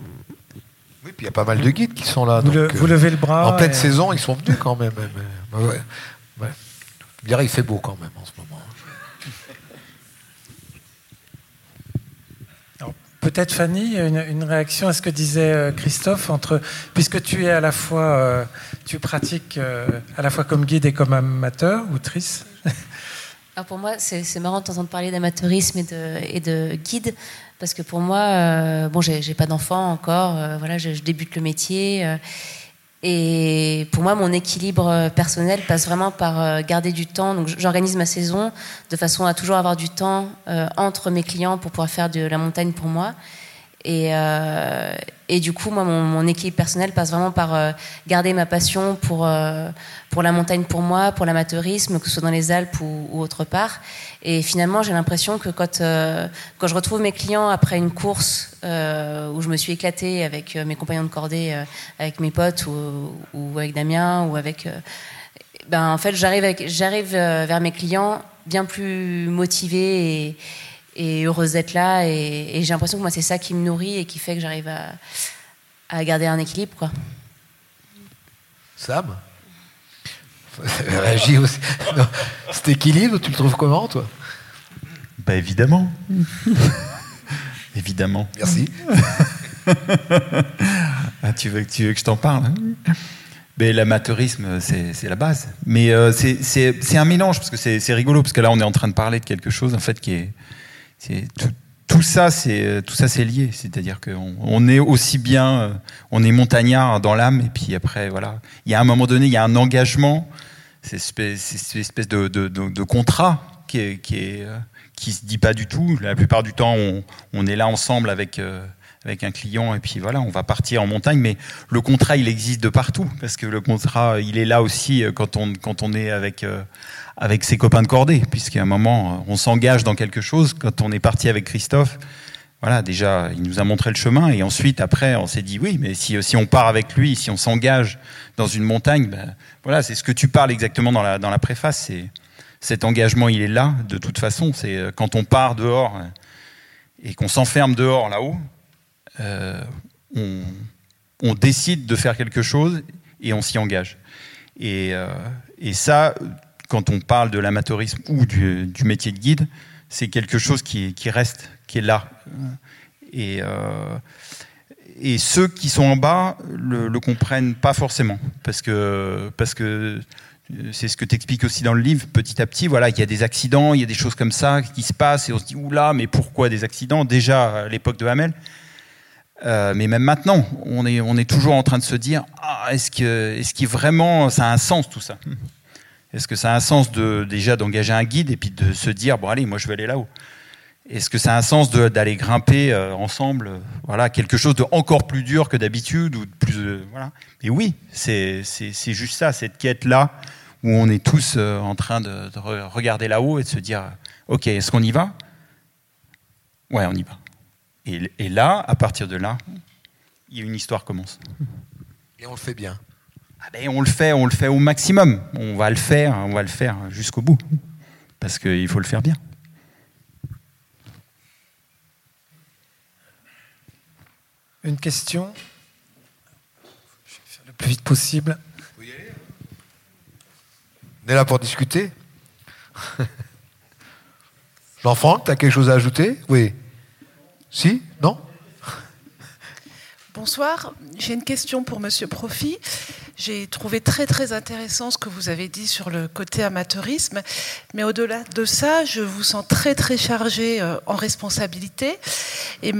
[SPEAKER 15] Oui, puis il y a pas mal de guides qui sont là.
[SPEAKER 2] Vous,
[SPEAKER 15] donc,
[SPEAKER 2] vous levez le bras.
[SPEAKER 15] En pleine saison, ils sont venus quand même. ouais, ouais. il fait beau quand même en ce moment.
[SPEAKER 2] Peut-être Fanny, une, réaction à ce que disait euh, Christophe entre puisque tu es à la fois euh, tu pratiques euh, à la fois comme guide et comme amateur ou trice.
[SPEAKER 12] Alors pour moi, c'est marrant de t'entendre parler d'amateurisme et de, et de guide. Parce que pour moi, euh, bon, j'ai pas d'enfant encore, euh, voilà, je, débute le métier. Euh, et pour moi, mon équilibre personnel passe vraiment par garder du temps. Donc, j'organise ma saison de façon à toujours avoir du temps entre mes clients pour pouvoir faire de la montagne pour moi. Et, euh, et, du coup, moi, mon, équilibre personnel passe vraiment par euh, garder ma passion pour, euh, pour la montagne pour moi, pour l'amateurisme, que ce soit dans les Alpes ou, autre part. Et finalement, j'ai l'impression que quand, quand je retrouve mes clients après une course où je me suis éclatée avec mes compagnons de cordée, avec mes potes ou, avec Damien, ou avec. ben, en fait, j'arrive vers mes clients bien plus motivée et et heureuse d'être là. Et, j'ai l'impression que moi, c'est ça qui me nourrit et qui fait que j'arrive à, garder un équilibre. Quoi.
[SPEAKER 15] Sam Réagis aussi. cet équilibre, tu le trouves comment, toi?
[SPEAKER 13] Bah évidemment. évidemment.
[SPEAKER 15] Merci.
[SPEAKER 13] ah, tu, veux, tu veux que je t'en parle hein? Mais l'amateurisme, c'est la base. Mais euh, c'est un mélange, parce que c'est rigolo, parce que là, on est en train de parler de quelque chose, en fait, qui est, tout, ça, c'est tout ça, c'est lié. C'est-à-dire qu'on on est aussi bien, euh, on est montagnard dans l'âme, et puis après, voilà, il y a un moment donné, il y a un engagement, c'est cette espèce de, contrat qui est, euh, se dit pas du tout. La plupart du temps, on, est là ensemble avec euh, avec un client et puis voilà, on va partir en montagne. Mais le contrat, il existe de partout parce que le contrat, il est là aussi quand on quand on est avec avec ses copains de cordée, puisqu'à un moment, on s'engage dans quelque chose. Quand on est parti avec Christophe, voilà, déjà, il nous a montré le chemin, et ensuite, après, on s'est dit, oui, mais si, si on part avec lui, si on s'engage dans une montagne, ben, voilà, c'est ce que tu parles exactement dans la, dans la préface, c'est cet engagement, il est là, de toute façon, c'est euh, quand on part dehors euh, et qu'on s'enferme dehors là-haut, euh, on, décide de faire quelque chose et on s'y engage. Et, et ça, quand on parle de l'amateurisme ou du, métier de guide, c'est quelque chose qui, reste, qui est là. Et, euh, et ceux qui sont en bas le, le comprennent pas forcément, parce que, parce que c'est ce que tu expliques aussi dans le livre, petit à petit, voilà, il y a des accidents, il y a des choses comme ça qui se passent, et on se dit, oula, mais pourquoi des accidents? Déjà à l'époque de Hamel, euh, mais même maintenant, on est, toujours en train de se dire, ah, est-ce que, est-ce vraiment ça a un sens tout ça? Est-ce que ça a un sens de déjà d'engager un guide et puis de se dire, bon allez, moi je vais aller là-haut. Est-ce que ça a un sens d'aller grimper euh, ensemble, voilà, quelque chose de encore plus dur que d'habitude ou euh, voilà? Et oui, c'est, juste ça, cette quête là où on est tous en train de regarder là-haut et de se dire, ok, est-ce qu'on y va? Ouais, on y va. Et, et, là, à partir de là, y une histoire commence.
[SPEAKER 15] Et on le fait bien.
[SPEAKER 13] Ah ben, on le fait, on le fait au maximum. On va le faire, on va le faire jusqu'au bout, parce qu'il faut le faire bien.
[SPEAKER 2] Une question? Je vais faire le plus vite possible.
[SPEAKER 15] On est là pour discuter. Jean-Franck, tu as quelque chose à ajouter? Oui. Si Non
[SPEAKER 16] Bonsoir, j'ai une question pour Monsieur Profi. J'ai trouvé très très intéressant ce que vous avez dit sur le côté amateurisme, mais au-delà de ça, je vous sens très très chargé euh, en responsabilité. Et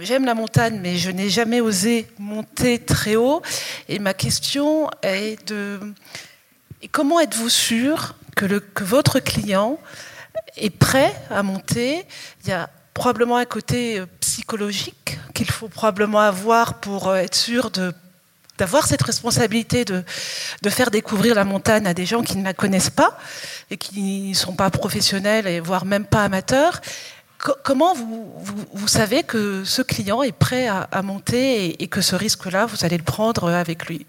[SPEAKER 16] j'aime la montagne, mais je n'ai jamais osé monter très haut. Et ma question est de comment êtes-vous sûr que, que votre client est prêt à monter? Il y a probablement un côté euh, psychologique qu'il faut probablement avoir pour euh, être sûr d'avoir cette responsabilité de, faire découvrir la montagne à des gens qui ne la connaissent pas et qui ne sont pas professionnels et voire même pas amateurs. comment vous, savez que ce client est prêt à, monter et, que ce risque-là, vous allez le prendre avec lui?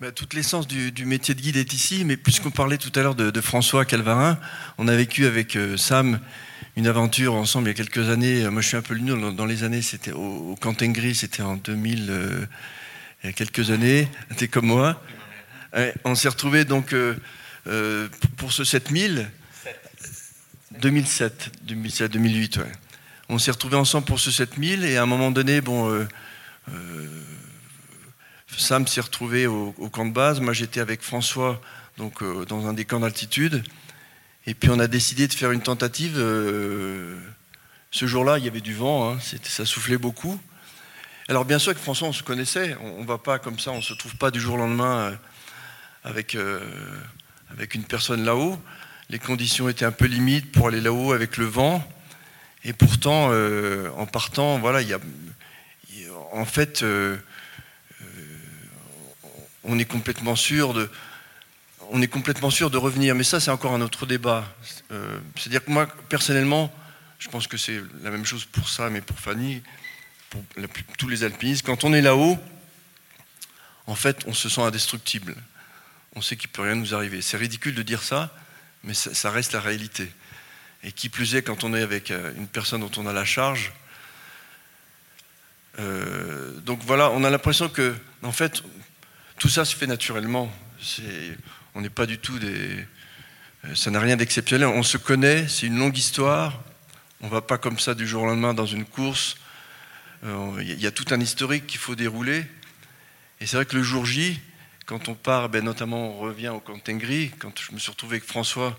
[SPEAKER 14] Bah, toute l'essence du, du, métier de guide est ici, mais puisqu'on parlait tout à l'heure de, de, François Calvarin, on a vécu avec euh, Sam une aventure ensemble il y a quelques années. Moi, je suis un peu le dans, dans les années, c'était au, au Cantengris, c'était en 2000, euh, il y a quelques années. C'était comme moi. Ouais, on s'est retrouvé donc euh, pour ce 7000, 2007, 2007, 2008. Ouais. On s'est retrouvé ensemble pour ce 7000 et à un moment donné, bon. Euh, Sam s'est retrouvé au, camp de base. Moi, j'étais avec François donc, euh, dans un des camps d'altitude. Et puis, on a décidé de faire une tentative. Euh, ce jour-là, il y avait du vent, hein, ça soufflait beaucoup. Alors, bien sûr, avec François, on se connaissait. On ne va pas comme ça, on ne se trouve pas du jour au lendemain euh, avec, avec une personne là-haut. Les conditions étaient un peu limites pour aller là-haut avec le vent. Et pourtant, en partant, voilà, il y a. En fait on est complètement sûr de, revenir. Mais ça, c'est encore un autre débat. Euh, C'est-à-dire que moi, personnellement, je pense que c'est la même chose pour ça, mais pour Fanny, pour tous les alpinistes. Quand on est là-haut, en fait, on se sent indestructible. On sait qu'il ne peut rien nous arriver. C'est ridicule de dire ça, mais ça, ça, reste la réalité. Et qui plus est, quand on est avec euh, une personne dont on a la charge. Euh, donc voilà, on a l'impression que, en fait, tout ça se fait naturellement. On n'est pas du tout des. Ça n'a rien d'exceptionnel. On se connaît, c'est une longue histoire. On ne va pas comme ça du jour au lendemain dans une course. Il euh, y a tout un historique qu'il faut dérouler. Et c'est vrai que le jour J, quand on part, ben notamment on revient au Cantengri, quand je me suis retrouvé avec François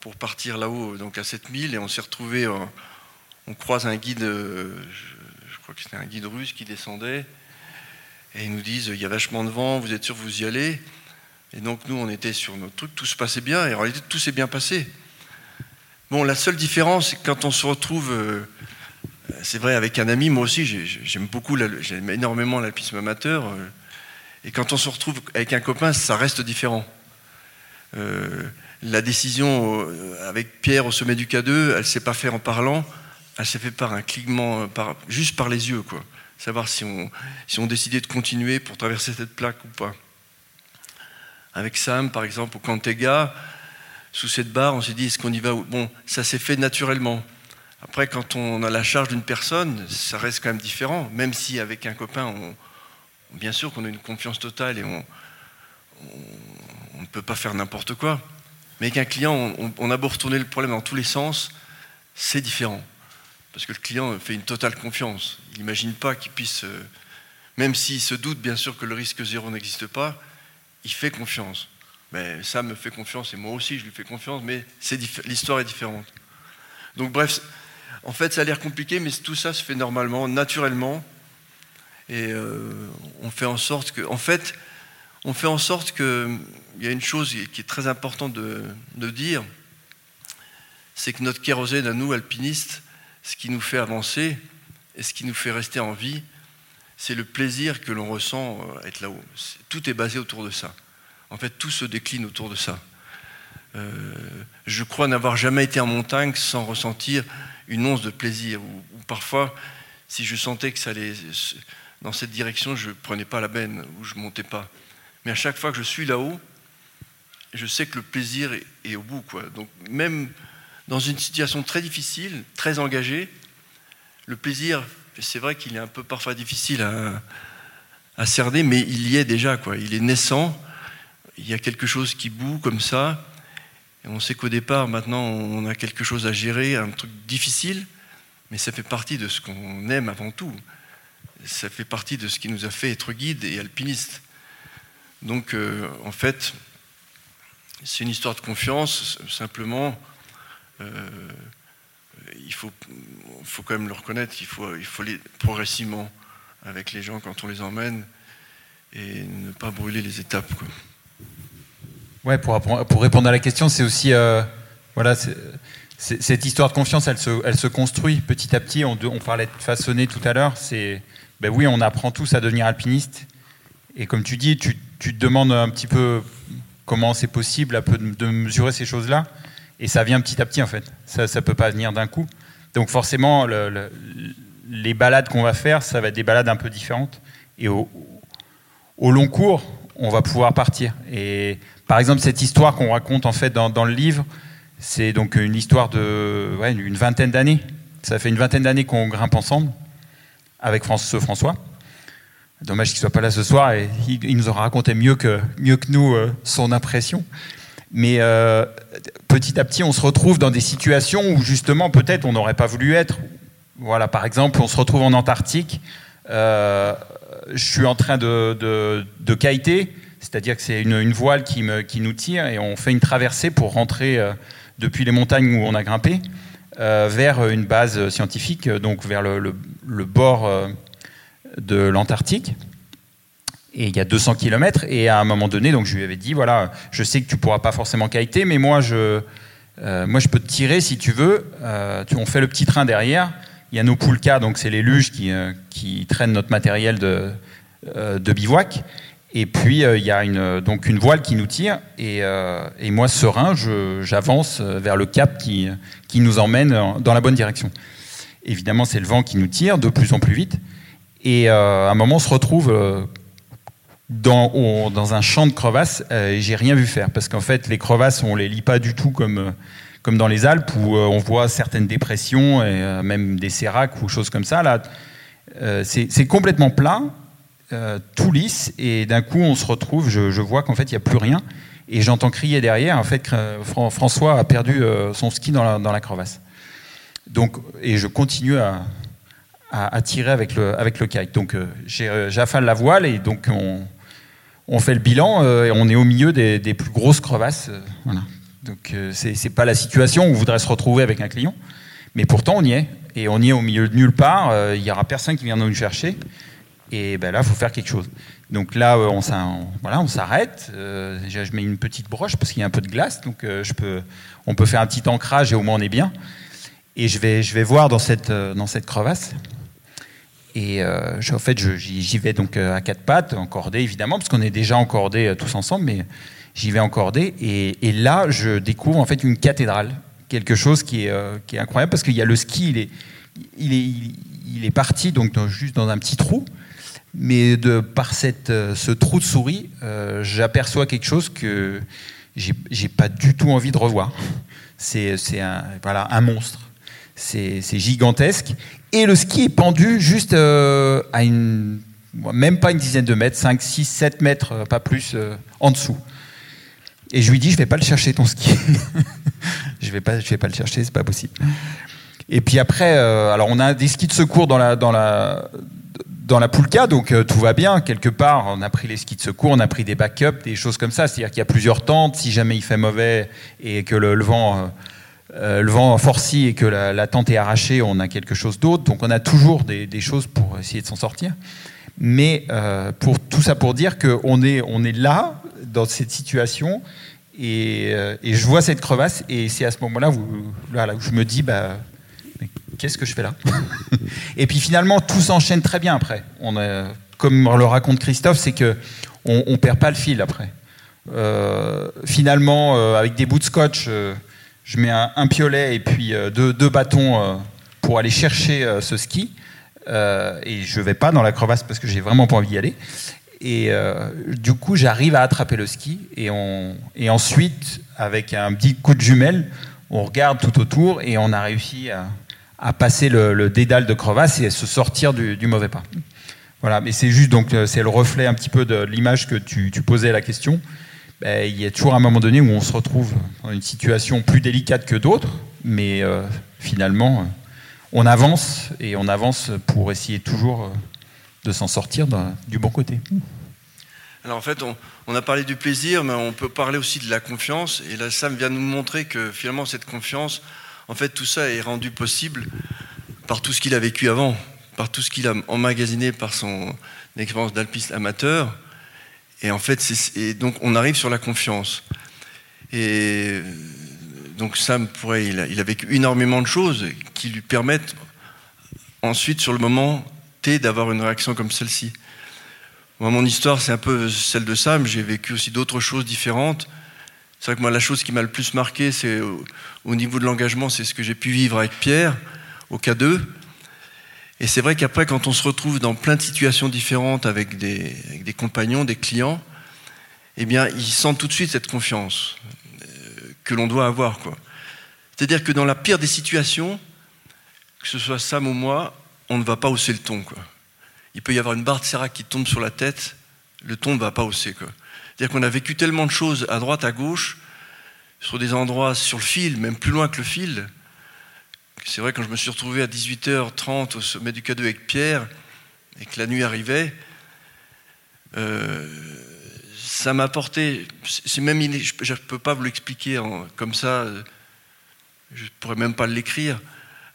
[SPEAKER 14] pour partir là-haut, donc à 7000, et on s'est retrouvé, on, croise un guide, je crois que c'était un guide russe qui descendait, et ils nous disent il y a vachement de vent, vous êtes sûr que vous y allez? Et donc nous, on était sur notre truc, tout se passait bien, et en réalité, tout s'est bien passé. Bon, la seule différence, c'est que quand on se retrouve, euh, c'est vrai, avec un ami, moi aussi, j'aime beaucoup, j'aime énormément l'alpinisme amateur, euh, et quand on se retrouve avec un copain, ça reste différent. Euh, la décision avec Pierre au sommet du K2, elle ne s'est pas faite en parlant, elle s'est faite par un clignement, par, juste par les yeux, quoi savoir si on, si on décidait de continuer pour traverser cette plaque ou pas. Avec Sam, par exemple, au Cantega, sous cette barre, on s'est dit, est-ce qu'on y va Bon, ça s'est fait naturellement. Après, quand on a la charge d'une personne, ça reste quand même différent, même si avec un copain, on, bien sûr qu'on a une confiance totale et on, ne peut pas faire n'importe quoi. Mais avec un client, on, on a beau retourner le problème dans tous les sens, c'est différent. Parce que le client fait une totale confiance. Il n'imagine pas qu'il puisse, euh, même s'il se doute bien sûr que le risque zéro n'existe pas, il fait confiance. Mais ça me fait confiance et moi aussi je lui fais confiance, mais l'histoire est différente. Donc bref, en fait ça a l'air compliqué, mais tout ça se fait normalement, naturellement. Et euh, on fait en sorte que, en fait, on fait en sorte que, il y a une chose qui est très importante de, de dire, c'est que notre kérosène à nous, alpinistes, ce qui nous fait avancer et ce qui nous fait rester en vie, c'est le plaisir que l'on ressent à être là-haut. Tout est basé autour de ça. En fait, tout se décline autour de ça. Euh, je crois n'avoir jamais été en montagne sans ressentir une once de plaisir. Ou, parfois, si je sentais que ça allait dans cette direction, je ne prenais pas la benne ou je ne montais pas. Mais à chaque fois que je suis là-haut, je sais que le plaisir est, au bout. Quoi. Donc même dans une situation très difficile, très engagée, le plaisir, c'est vrai qu'il est un peu parfois difficile à, cerner, mais il y est déjà. Quoi. Il est naissant il y a quelque chose qui boue comme ça. Et on sait qu'au départ, maintenant, on a quelque chose à gérer, un truc difficile, mais ça fait partie de ce qu'on aime avant tout. Ça fait partie de ce qui nous a fait être guide et alpiniste. Donc, euh, en fait, c'est une histoire de confiance, simplement. Euh, il faut, faut quand même le reconnaître, il faut, il faut progressivement avec les gens quand on les emmène et ne pas brûler les étapes.
[SPEAKER 13] Ouais, pour, répondre à la question, c'est aussi. Euh, voilà, cette histoire de confiance, elle se, construit petit à petit. On, on parlait de façonner tout à l'heure. C'est. Ben oui, on apprend tous à devenir alpiniste. Et comme tu dis, tu, te demandes un petit peu comment c'est possible de, mesurer ces choses-là. Et ça vient petit à petit, en fait. Ça ne peut pas venir d'un coup. Donc forcément, le, les balades qu'on va faire, ça va être des balades un peu différentes. Et au, long cours, on va pouvoir partir. Et par exemple, cette histoire qu'on raconte en fait dans, le livre, c'est donc une histoire de une vingtaine d'années. Ça fait une vingtaine d'années qu'on grimpe ensemble avec François. Dommage qu'il soit pas là ce soir et il, nous aura raconté mieux que, mieux que nous euh, son impression. Mais euh, petit à petit, on se retrouve dans des situations où justement, peut-être, on n'aurait pas voulu être. Voilà, par exemple, on se retrouve en Antarctique. Euh, je suis en train de, de, c'est-à-dire que c'est une, voile qui, nous tire et on fait une traversée pour rentrer euh, depuis les montagnes où on a grimpé euh, vers une base scientifique, donc vers le, bord de l'Antarctique. Et il y a 200 km, et à un moment donné, donc je lui avais dit voilà, je sais que tu pourras pas forcément kiter, mais moi je, moi je peux te tirer si tu veux. on fait le petit train derrière. Il y a nos poulkas, donc c'est les luges qui, qui traînent notre matériel de, de bivouac. Et puis euh, il y a une, donc une voile qui nous tire, et, euh, et moi serein, j'avance vers le cap qui, qui nous emmène dans la bonne direction. Évidemment, c'est le vent qui nous tire de plus en plus vite, et euh, à un moment on se retrouve dans, dans un champ de crevasses, et j'ai rien vu faire, parce qu'en fait les crevasses on les lit pas du tout comme comme dans les Alpes où on voit certaines dépressions et même des séracs ou choses comme ça. Là, c'est complètement plat euh, tout lisse, et d'un coup, on se retrouve, je, vois qu'en fait, il n'y a plus rien, et j'entends crier derrière, en fait, François a perdu euh, son ski dans la, crevasse. Donc, et je continue à, à, tirer avec le, avec le kite. Donc, euh, j'affale la voile, et donc, on, fait le bilan, et on est au milieu des, plus grosses crevasses. voilà. Donc, c'est pas la situation où on voudrait se retrouver avec un client, mais pourtant, on y est. Et on y est au milieu de nulle part, il n'y aura personne qui vient nous chercher. Et ben là, il faut faire quelque chose. Donc là, euh, on, on s'arrête. Euh, je mets une petite broche parce qu'il y a un peu de glace, donc euh, on peut faire un petit ancrage et au moins on est bien. Et je vais, voir dans cette crevasse. Et en fait, j'y vais donc à quatre pattes, encordé évidemment, parce qu'on est déjà encordé tous ensemble, mais j'y vais encordé. Et, et, là, je découvre en fait une cathédrale, quelque chose qui est, qui est incroyable, parce qu'il y a le ski, il est, il est, il est parti donc juste dans un petit trou mais de, par cette, euh, ce trou de souris, euh, j'aperçois quelque chose que j'ai pas du tout envie de revoir. C'est voilà, un monstre. C'est gigantesque. Et le ski est pendu juste euh, à une, même pas une dizaine de mètres, 5, 6, 7 mètres, pas plus, en dessous. Et je lui dis, je vais pas le chercher ton ski. je vais pas, je vais pas le chercher, c'est pas possible. Et puis après, euh, alors on a des skis de secours dans la dans la dans la Poulka, donc euh, tout va bien. Quelque part, on a pris les skis de secours, on a pris des backups, des choses comme ça. C'est-à-dire qu'il y a plusieurs tentes. Si jamais il fait mauvais et que le, vent euh, le vent forcit et que la, tente est arrachée, on a quelque chose d'autre. Donc on a toujours des, choses pour essayer de s'en sortir. Mais pour tout ça pour dire qu'on est on est là dans cette situation et, et, je vois cette crevasse et c'est à ce moment-là où, où je me dis bah qu'est-ce que je fais là? Et puis finalement, tout s'enchaîne très bien après. Comme le raconte Christophe, c'est que on, on, perd pas le fil après. Euh, finalement, euh, avec des bouts de scotch, euh, je mets un, piolet et puis deux, deux, bâtons pour aller chercher ce ski. et je vais pas dans la crevasse parce que j'ai vraiment pas envie d'y aller. Et du coup, j'arrive à attraper le ski. Et, ensuite, avec un petit coup de jumelle, on regarde tout autour et on a réussi à, à passer le, dédale de crevasse et à se sortir du, mauvais pas. Voilà, mais c'est juste donc euh, c'est le reflet un petit peu de l'image que tu, posais la question. Ben, il y a toujours un moment donné où on se retrouve dans une situation plus délicate que d'autres, mais euh, finalement, euh, on avance et on avance pour essayer toujours de s'en sortir du bon côté.
[SPEAKER 14] Alors en fait, on, on, a parlé du plaisir, mais on peut parler aussi de la confiance. Et là, Sam vient nous montrer que finalement, cette confiance, en fait, tout ça est rendu possible par tout ce qu'il a vécu avant, par tout ce qu'il a emmagasiné par son expérience d'alpiste amateur. Et en fait, donc on arrive sur la confiance. Et donc Sam il a, vécu énormément de choses qui lui permettent ensuite, sur le moment T, d'avoir une réaction comme celle-ci. Moi, mon histoire, c'est un peu celle de Sam. J'ai vécu aussi d'autres choses différentes. C'est vrai que moi, la chose qui m'a le plus marqué, c'est au, niveau de l'engagement, c'est ce que j'ai pu vivre avec Pierre au K2. Et c'est vrai qu'après, quand on se retrouve dans plein de situations différentes avec des, compagnons, des clients, eh bien, ils sentent tout de suite cette confiance euh, que l'on doit avoir. C'est-à-dire que dans la pire des situations, que ce soit Sam ou moi, on ne va pas hausser le ton. Quoi. Il peut y avoir une barre de sérac qui tombe sur la tête, le ton ne va pas hausser. Quoi. C'est-à-dire qu'on a vécu tellement de choses à droite, à gauche, sur des endroits sur le fil, même plus loin que le fil. C'est vrai, quand je me suis retrouvé à 18h30 au sommet du K2 avec Pierre, et que la nuit arrivait, euh, ça m'a apporté. C'est même, je ne peux pas vous l'expliquer comme ça, je ne pourrais même pas l'écrire.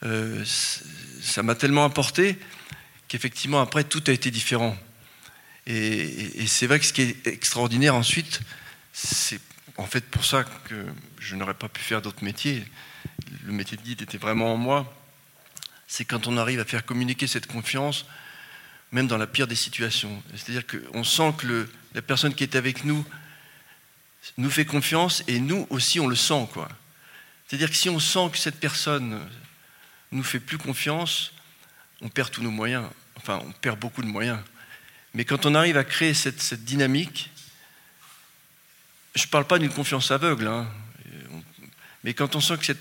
[SPEAKER 14] Euh, ça m'a tellement apporté qu'effectivement, après, tout a été différent. Et, c'est vrai que ce qui est extraordinaire ensuite, c'est en fait pour ça que je n'aurais pas pu faire d'autres métiers. Le métier de guide était vraiment en moi. C'est quand on arrive à faire communiquer cette confiance, même dans la pire des situations. C'est-à-dire qu'on sent que la personne qui est avec nous nous fait confiance et nous aussi on le sent. quoi. C'est-à-dire que si on sent que cette personne nous fait plus confiance, on perd tous nos moyens. Enfin, on perd beaucoup de moyens. Mais quand on arrive à créer cette, dynamique, je ne parle pas d'une confiance aveugle, hein, mais quand on sent que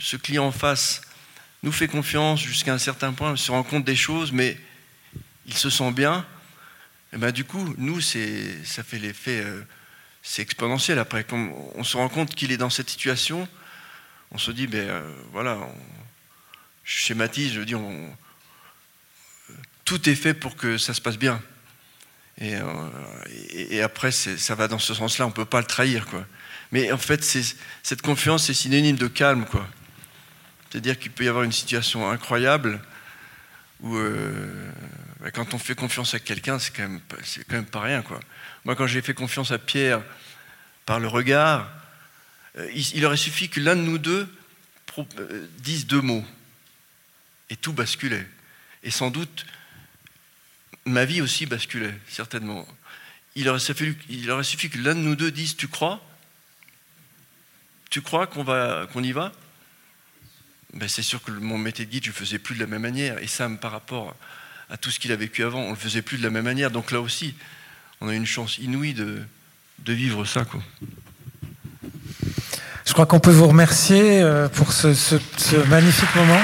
[SPEAKER 14] ce client en face nous fait confiance jusqu'à un certain point, se rend compte des choses, mais il se sent bien, et ben du coup, nous, ça fait l'effet, euh, c'est exponentiel après. Quand on se rend compte qu'il est dans cette situation, on se dit, ben euh, voilà, je schématise, je dis, tout est fait pour que ça se passe bien. Euh, et, et, après, ça va dans ce sens-là, on ne peut pas le trahir. Quoi. Mais en fait, cette confiance, c'est synonyme de calme. Quoi. C'est-à-dire qu'il peut y avoir une situation incroyable où, euh, bah, quand on fait confiance à quelqu'un, c'est quand, même, pas rien. Quoi. Moi, quand j'ai fait confiance à Pierre par le regard, euh, il, aurait suffi que l'un de nous deux dise deux mots. Et tout basculait. Et sans doute, ma vie aussi basculait, certainement. Il aurait suffi que l'un de nous deux dise Tu crois? Tu crois qu'on qu'on y va? Ben, C'est sûr que mon métier de guide, je ne le faisais plus de la même manière. Et Sam, par rapport à tout ce qu'il a vécu avant, on ne le faisait plus de la même manière. Donc là aussi, on a une chance inouïe de, de vivre ça. Quoi.
[SPEAKER 2] Je crois qu'on peut vous remercier euh, pour ce, ce magnifique moment.